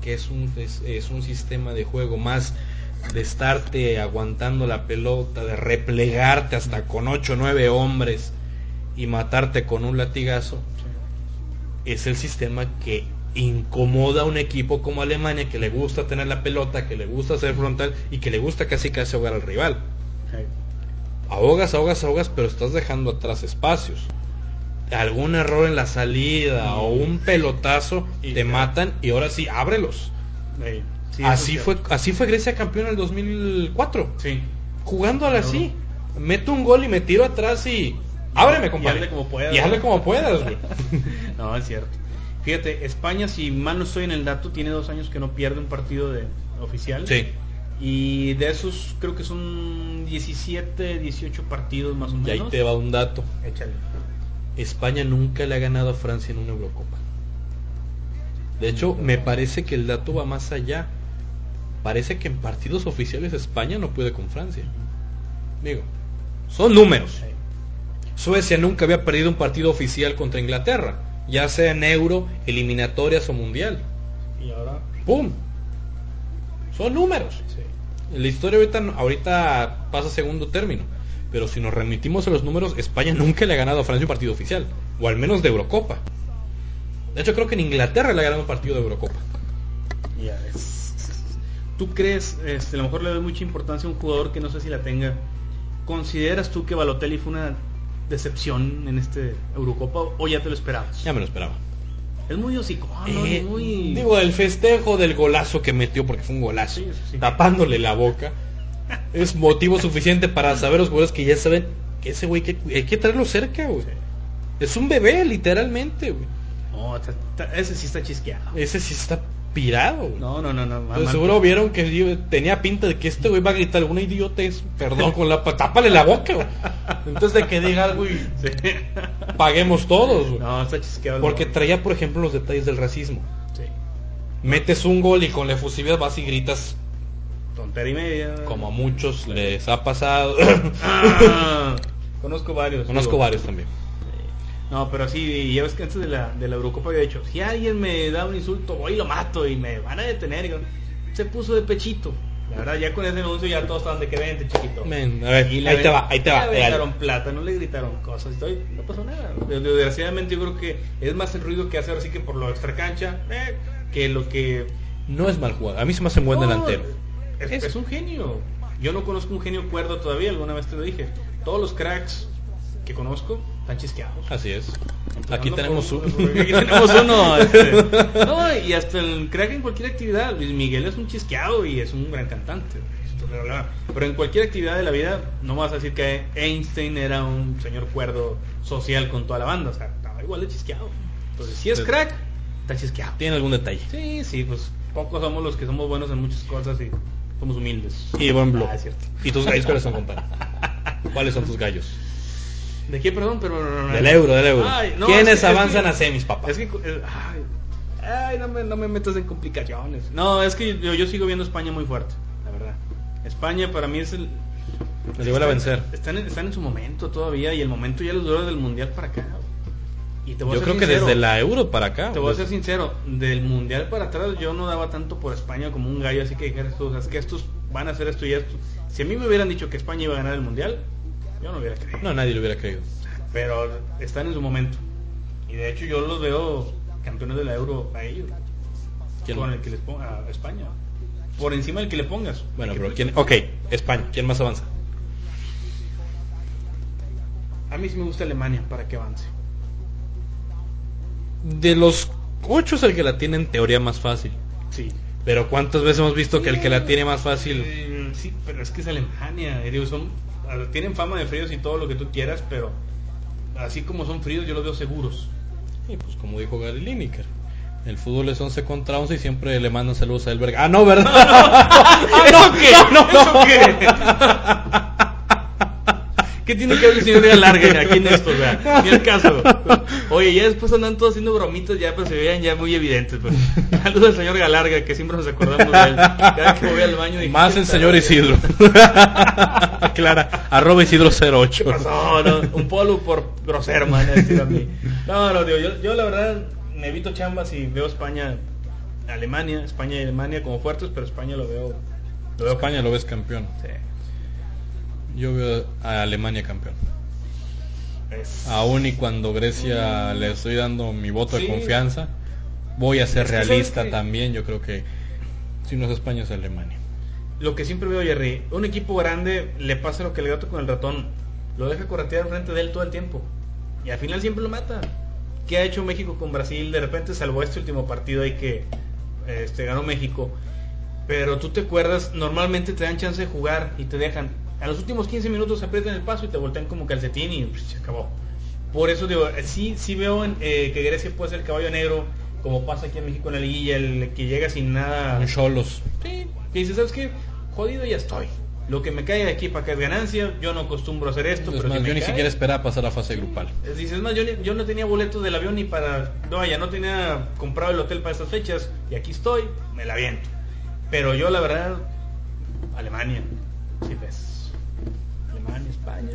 Speaker 2: que es un, es, es un sistema de juego más de estarte aguantando la pelota, de replegarte hasta con 8 o 9 hombres y matarte con un latigazo, es el sistema que incomoda a un equipo como Alemania que le gusta tener la pelota, que le gusta ser frontal y que le gusta casi casi ahogar al rival. Ahogas, ahogas, ahogas, pero estás dejando atrás espacios. Algún error en la salida o un pelotazo te matan y ahora sí, ábrelos. Así fue, así fue Grecia campeón en el 2004.
Speaker 1: Sí.
Speaker 2: Jugándola así. Meto un gol y me tiro atrás y ábreme,
Speaker 1: Y
Speaker 2: compadre.
Speaker 1: hazle como puedas,
Speaker 2: Y hazle como puedas, güey.
Speaker 1: No, es cierto. Fíjate, España, si mal no estoy en el dato, tiene dos años que no pierde un partido de oficial.
Speaker 2: Sí.
Speaker 1: Y de esos creo que son 17, 18 partidos más o
Speaker 2: Y ahí
Speaker 1: menos.
Speaker 2: te va un dato.
Speaker 1: Échale.
Speaker 2: España nunca le ha ganado a Francia en una Eurocopa. De hecho, me parece que el dato va más allá. Parece que en partidos oficiales España no puede con Francia. Digo, son números. Suecia nunca había perdido un partido oficial contra Inglaterra, ya sea en Euro, eliminatorias o Mundial.
Speaker 1: Y ahora,
Speaker 2: ¡Pum! Son números.
Speaker 1: sí.
Speaker 2: La historia ahorita, ahorita pasa a segundo término. Pero si nos remitimos a los números, España nunca le ha ganado a Francia un partido oficial. O al menos de Eurocopa. De hecho, creo que en Inglaterra le ha ganado un partido de Eurocopa.
Speaker 1: ¿Tú crees, este, a lo mejor le doy mucha importancia a un jugador que no sé si la tenga? ¿Consideras tú que Balotelli fue una decepción en este Eurocopa o ya te lo esperabas?
Speaker 2: Ya me lo esperaba.
Speaker 1: Es muy hocicón, ¿no?
Speaker 2: Eh,
Speaker 1: Es muy...
Speaker 2: Digo, el festejo del golazo que metió, porque fue un golazo,
Speaker 1: Sí, sí.
Speaker 2: tapándole la boca, es motivo suficiente para saber los jugadores que ya saben que ese güey que, hay que traerlo cerca, güey. Es un bebé, literalmente, güey.
Speaker 1: No, ese sí está chisqueado.
Speaker 2: Ese sí está pirado.
Speaker 1: No, no, no, no. Mamá.
Speaker 2: seguro vieron que tenía pinta de que este güey va a gritar alguna idiotez, perdón, con la pa- tápale la boca, güey. Entonces de que diga algo y
Speaker 1: Sí.
Speaker 2: paguemos todos, güey.
Speaker 1: No, está chisqueado.
Speaker 2: Porque traía, por ejemplo, los detalles del racismo.
Speaker 1: Sí.
Speaker 2: Metes un gol y con la efusividad vas y gritas,
Speaker 1: Tontería y media.
Speaker 2: como a muchos les ha pasado.
Speaker 1: Ah, conozco varios.
Speaker 2: Conozco
Speaker 1: digo.
Speaker 2: varios también.
Speaker 1: No, pero sí, ya ves que antes de la, de la Eurocopa había dicho, si alguien me da un insulto, voy y lo mato y me van a detener. Y se puso de pechito. La verdad, ya con ese anuncio ya todos estaban de que vente, chiquito.
Speaker 2: Men, a ver,
Speaker 1: Y
Speaker 2: ahí te va, ahí te va.
Speaker 1: Le aventaron plata, no le gritaron cosas. Estoy, no pasó nada. Desgraciadamente yo creo que es más el ruido que hace ahora sí que por lo extra cancha eh, que lo que...
Speaker 2: No es mal jugador. A mí se me hace un buen
Speaker 1: No,
Speaker 2: delantero.
Speaker 1: Es,
Speaker 2: Es-
Speaker 1: es un genio. Yo no conozco un genio cuerdo todavía, alguna vez te lo dije. Todos los cracks que conozco están chisqueados.
Speaker 2: Así es. Aquí tenemos
Speaker 1: por-. Aquí tenemos uno. este. No, y hasta el crack en cualquier actividad. Luis Miguel es un chisqueado y es un gran cantante. Pero en cualquier actividad de la vida, no vas a decir que Einstein era un señor cuerdo social con toda la banda. O sea, estaba igual de chisqueado. Entonces, si es crack, está chisqueado.
Speaker 2: Tiene algún detalle.
Speaker 1: Sí, sí, pues pocos somos los que somos buenos en muchas cosas y somos humildes.
Speaker 2: Y buen blog.
Speaker 1: Ah, cierto.
Speaker 2: ¿Y tus gallos cuáles son, compadre? ¿Cuáles son tus gallos?
Speaker 1: ¿De qué, perdón? Pero,
Speaker 2: Del euro, del euro.
Speaker 1: Ay, no,
Speaker 2: ¿Quiénes
Speaker 1: es que-
Speaker 2: avanzan
Speaker 1: es que-
Speaker 2: a semis, papá?
Speaker 1: Es que, eh, ay, ay, no, me, no me metas en complicaciones. No, es que yo, yo sigo viendo a España muy fuerte, la verdad. España para mí es el...
Speaker 2: Les igual a vencer.
Speaker 1: Están, en- están en su momento todavía y el momento ya les dura del mundial para acá. Y te voy a
Speaker 2: Yo
Speaker 1: ser
Speaker 2: creo que desde la Euro para acá.
Speaker 1: Te voy a ser sincero, del mundial para atrás yo no daba tanto por España como un gallo, así que dijeras tú, o sea, es que estos van a hacer esto y esto. Si a mí me hubieran dicho que España iba a ganar el mundial, yo no hubiera creído.
Speaker 2: No, nadie lo hubiera creído.
Speaker 1: Pero están en su momento. Y de hecho yo los veo campeones de la Euro a ellos.
Speaker 2: ¿Quién?
Speaker 1: Con el que les ponga a España. Por encima del que le pongas.
Speaker 2: Bueno, pero ¿quién? Ok, España. ¿Quién más avanza?
Speaker 1: A mí sí me gusta Alemania para que avance.
Speaker 2: De los ocho es el que la tiene en teoría más fácil.
Speaker 1: Sí.
Speaker 2: Pero ¿cuántas veces hemos visto que el que la tiene más fácil...
Speaker 1: Eh, sí, pero es que es Alemania. son, tienen fama de fríos y todo lo que tú quieras, pero así como son fríos, yo los veo seguros.
Speaker 2: Y pues como dijo Gary Lineker, el fútbol es 11 contra 11 y siempre le mandan saludos a Elberg. Ah, no, ¿verdad?
Speaker 1: ¿Eso qué? ¿Eso qué? ¿Qué tiene que ver el señor de Larga aquí en esto? vea? Ni el caso. Oye, ya después andan todos haciendo bromitas ya, pero se veían ya muy evidentes. Pues. Saludos al señor Galarga, que siempre nos acordamos de él. Cada que voy al baño. dije,
Speaker 2: Más
Speaker 1: ¿qué
Speaker 2: el señor Isidro. Clara, arroba Isidro 08.
Speaker 1: ¿Qué pasó? No, un polo por grosero, man. decir a mí. No, no, digo, yo, yo la verdad me evito chambas y veo España, Alemania, España y Alemania como fuertes, pero España lo veo. Lo veo
Speaker 2: España lo ves campeón.
Speaker 1: Sí.
Speaker 2: Yo veo a Alemania campeón.
Speaker 1: Es-
Speaker 2: Aún y cuando Grecia le estoy dando mi voto
Speaker 1: Sí.
Speaker 2: de confianza, voy a ser realista
Speaker 1: que-
Speaker 2: también. Yo creo que si no es España es Alemania.
Speaker 1: Lo que siempre veo, Jerry, un equipo grande le pasa lo que le gato con el ratón. Lo deja corretear enfrente de él todo el tiempo. Y al final siempre lo mata. ¿Qué ha hecho México con Brasil? De repente salvó este último partido ahí que este, ganó México. Pero tú te acuerdas, normalmente te dan chance de jugar y te dejan. A los últimos 15 minutos aprietan el paso y te voltean como calcetín y pues, se acabó. Por eso digo, eh, sí, sí veo eh, que Grecia puede ser el caballo negro, como pasa aquí en México en la liguilla, el que llega sin nada.
Speaker 2: Cholos.
Speaker 1: Sí, que dice, ¿sabes qué? Jodido ya estoy. Lo que me cae de aquí para acá es ganancia. Yo no acostumbro a hacer esto,
Speaker 2: Es
Speaker 1: pero
Speaker 2: más,
Speaker 1: si me
Speaker 2: yo ni
Speaker 1: cae-
Speaker 2: siquiera esperaba pasar a fase grupal.
Speaker 1: Es- Dices, más, yo, yo no tenía boletos del avión ni para. No, ya no tenía comprado el hotel para estas fechas. Y aquí estoy, me la viento. Pero yo, la verdad, Alemania. Sí, ves. Alemania, España.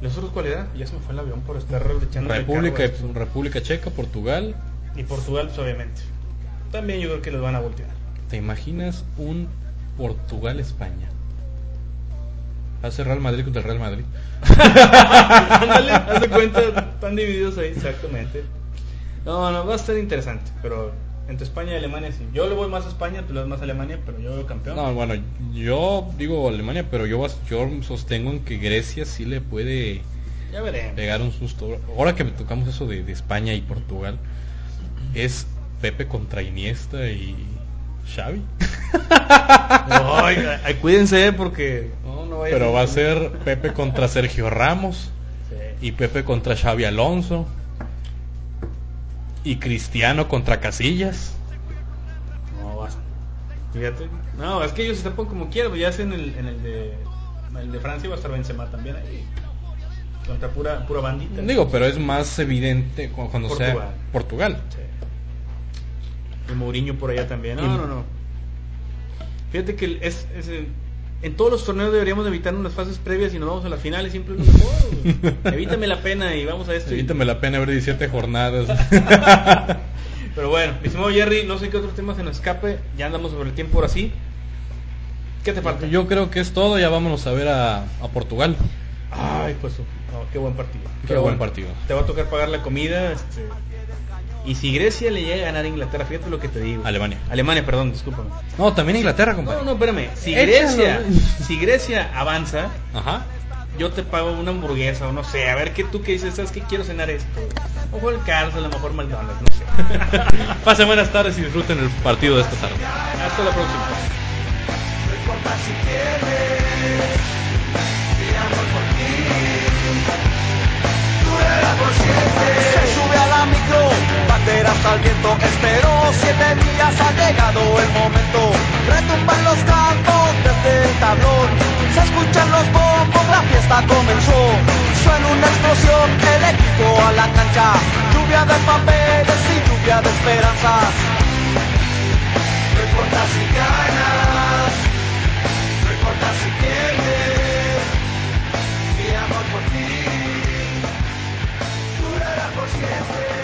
Speaker 1: ¿Los otros cuál era? Ya se me fue el avión por estar echando
Speaker 2: República, República Checa, Portugal.
Speaker 1: Y Portugal, pues, obviamente. También yo creo que los van a voltear.
Speaker 2: ¿Te imaginas un Portugal-España? Hace Real Madrid contra el Real Madrid.
Speaker 1: Ándale, haz de cuenta, están divididos ahí, exactamente. No, no, va a estar interesante, pero entre España y Alemania sí. Yo le voy más a España, tú le vas más a Alemania, pero yo veo campeón.
Speaker 2: No, bueno, yo digo Alemania, pero yo, vas- yo sostengo en que Grecia sí le puede
Speaker 1: ya
Speaker 2: pegar un susto. Ahora que tocamos eso de, de España y Portugal, es Pepe contra Iniesta y Xavi.
Speaker 1: Ay, ay, cuídense porque no, no vaya
Speaker 2: Pero va a ser Pepe contra Sergio Ramos
Speaker 1: Sí.
Speaker 2: y Pepe contra Xavi Alonso y Cristiano contra Casillas.
Speaker 1: No, vas. Fíjate. No, es que ellos se tapan como quieran, ya hacen el, en el de el de Francia va a estar Benzema también ahí. Contra pura pura bandita.
Speaker 2: Digo, pero es más evidente cu- cuando
Speaker 1: Portugal.
Speaker 2: sea Portugal.
Speaker 1: Sí. Y Mourinho por allá también. No,
Speaker 2: Y-
Speaker 1: no, no. Fíjate que el- es, es, eh, en todos los torneos deberíamos de evitar unas fases previas y nos vamos a las finales siempre lo mejor. Evítame la pena y vamos a esto.
Speaker 2: Evítame la pena ver 17 jornadas.
Speaker 1: Pero bueno, mi estimado Jerry, no sé qué otro tema se nos escape. Ya andamos sobre el tiempo ahora sí. ¿Qué te falta?
Speaker 2: Yo creo que es todo, ya vámonos a ver a, a Portugal.
Speaker 1: Ay, pues, no, qué buen partido.
Speaker 2: Qué
Speaker 1: Pero
Speaker 2: buen
Speaker 1: bueno,
Speaker 2: partido.
Speaker 1: Te va a tocar pagar la comida. Este, y si Grecia le llega a ganar a Inglaterra, fíjate lo que te digo.
Speaker 2: Alemania.
Speaker 1: Alemania, perdón, discúlpame.
Speaker 2: No, también Inglaterra, compadre.
Speaker 1: No, no, espérame. Si. Grecia, si Grecia avanza,
Speaker 2: Ajá.
Speaker 1: yo te pago una hamburguesa o no sé. A ver qué tú qué dices, ¿sabes qué quiero cenar esto? Mejor el Carl's, a lo mejor McDonald's, no sé.
Speaker 2: Pasen buenas tardes y disfruten el partido de esta tarde.
Speaker 1: Hasta la próxima.
Speaker 3: Se sube a la micro, banderas al viento, espero siete días ha llegado el momento. Retumban los cantos desde el tablón, se escuchan los bombos, la fiesta comenzó. Suena una explosión, el equipo a la cancha, lluvia de papeles y lluvia de esperanzas. No importa si cae. siempre.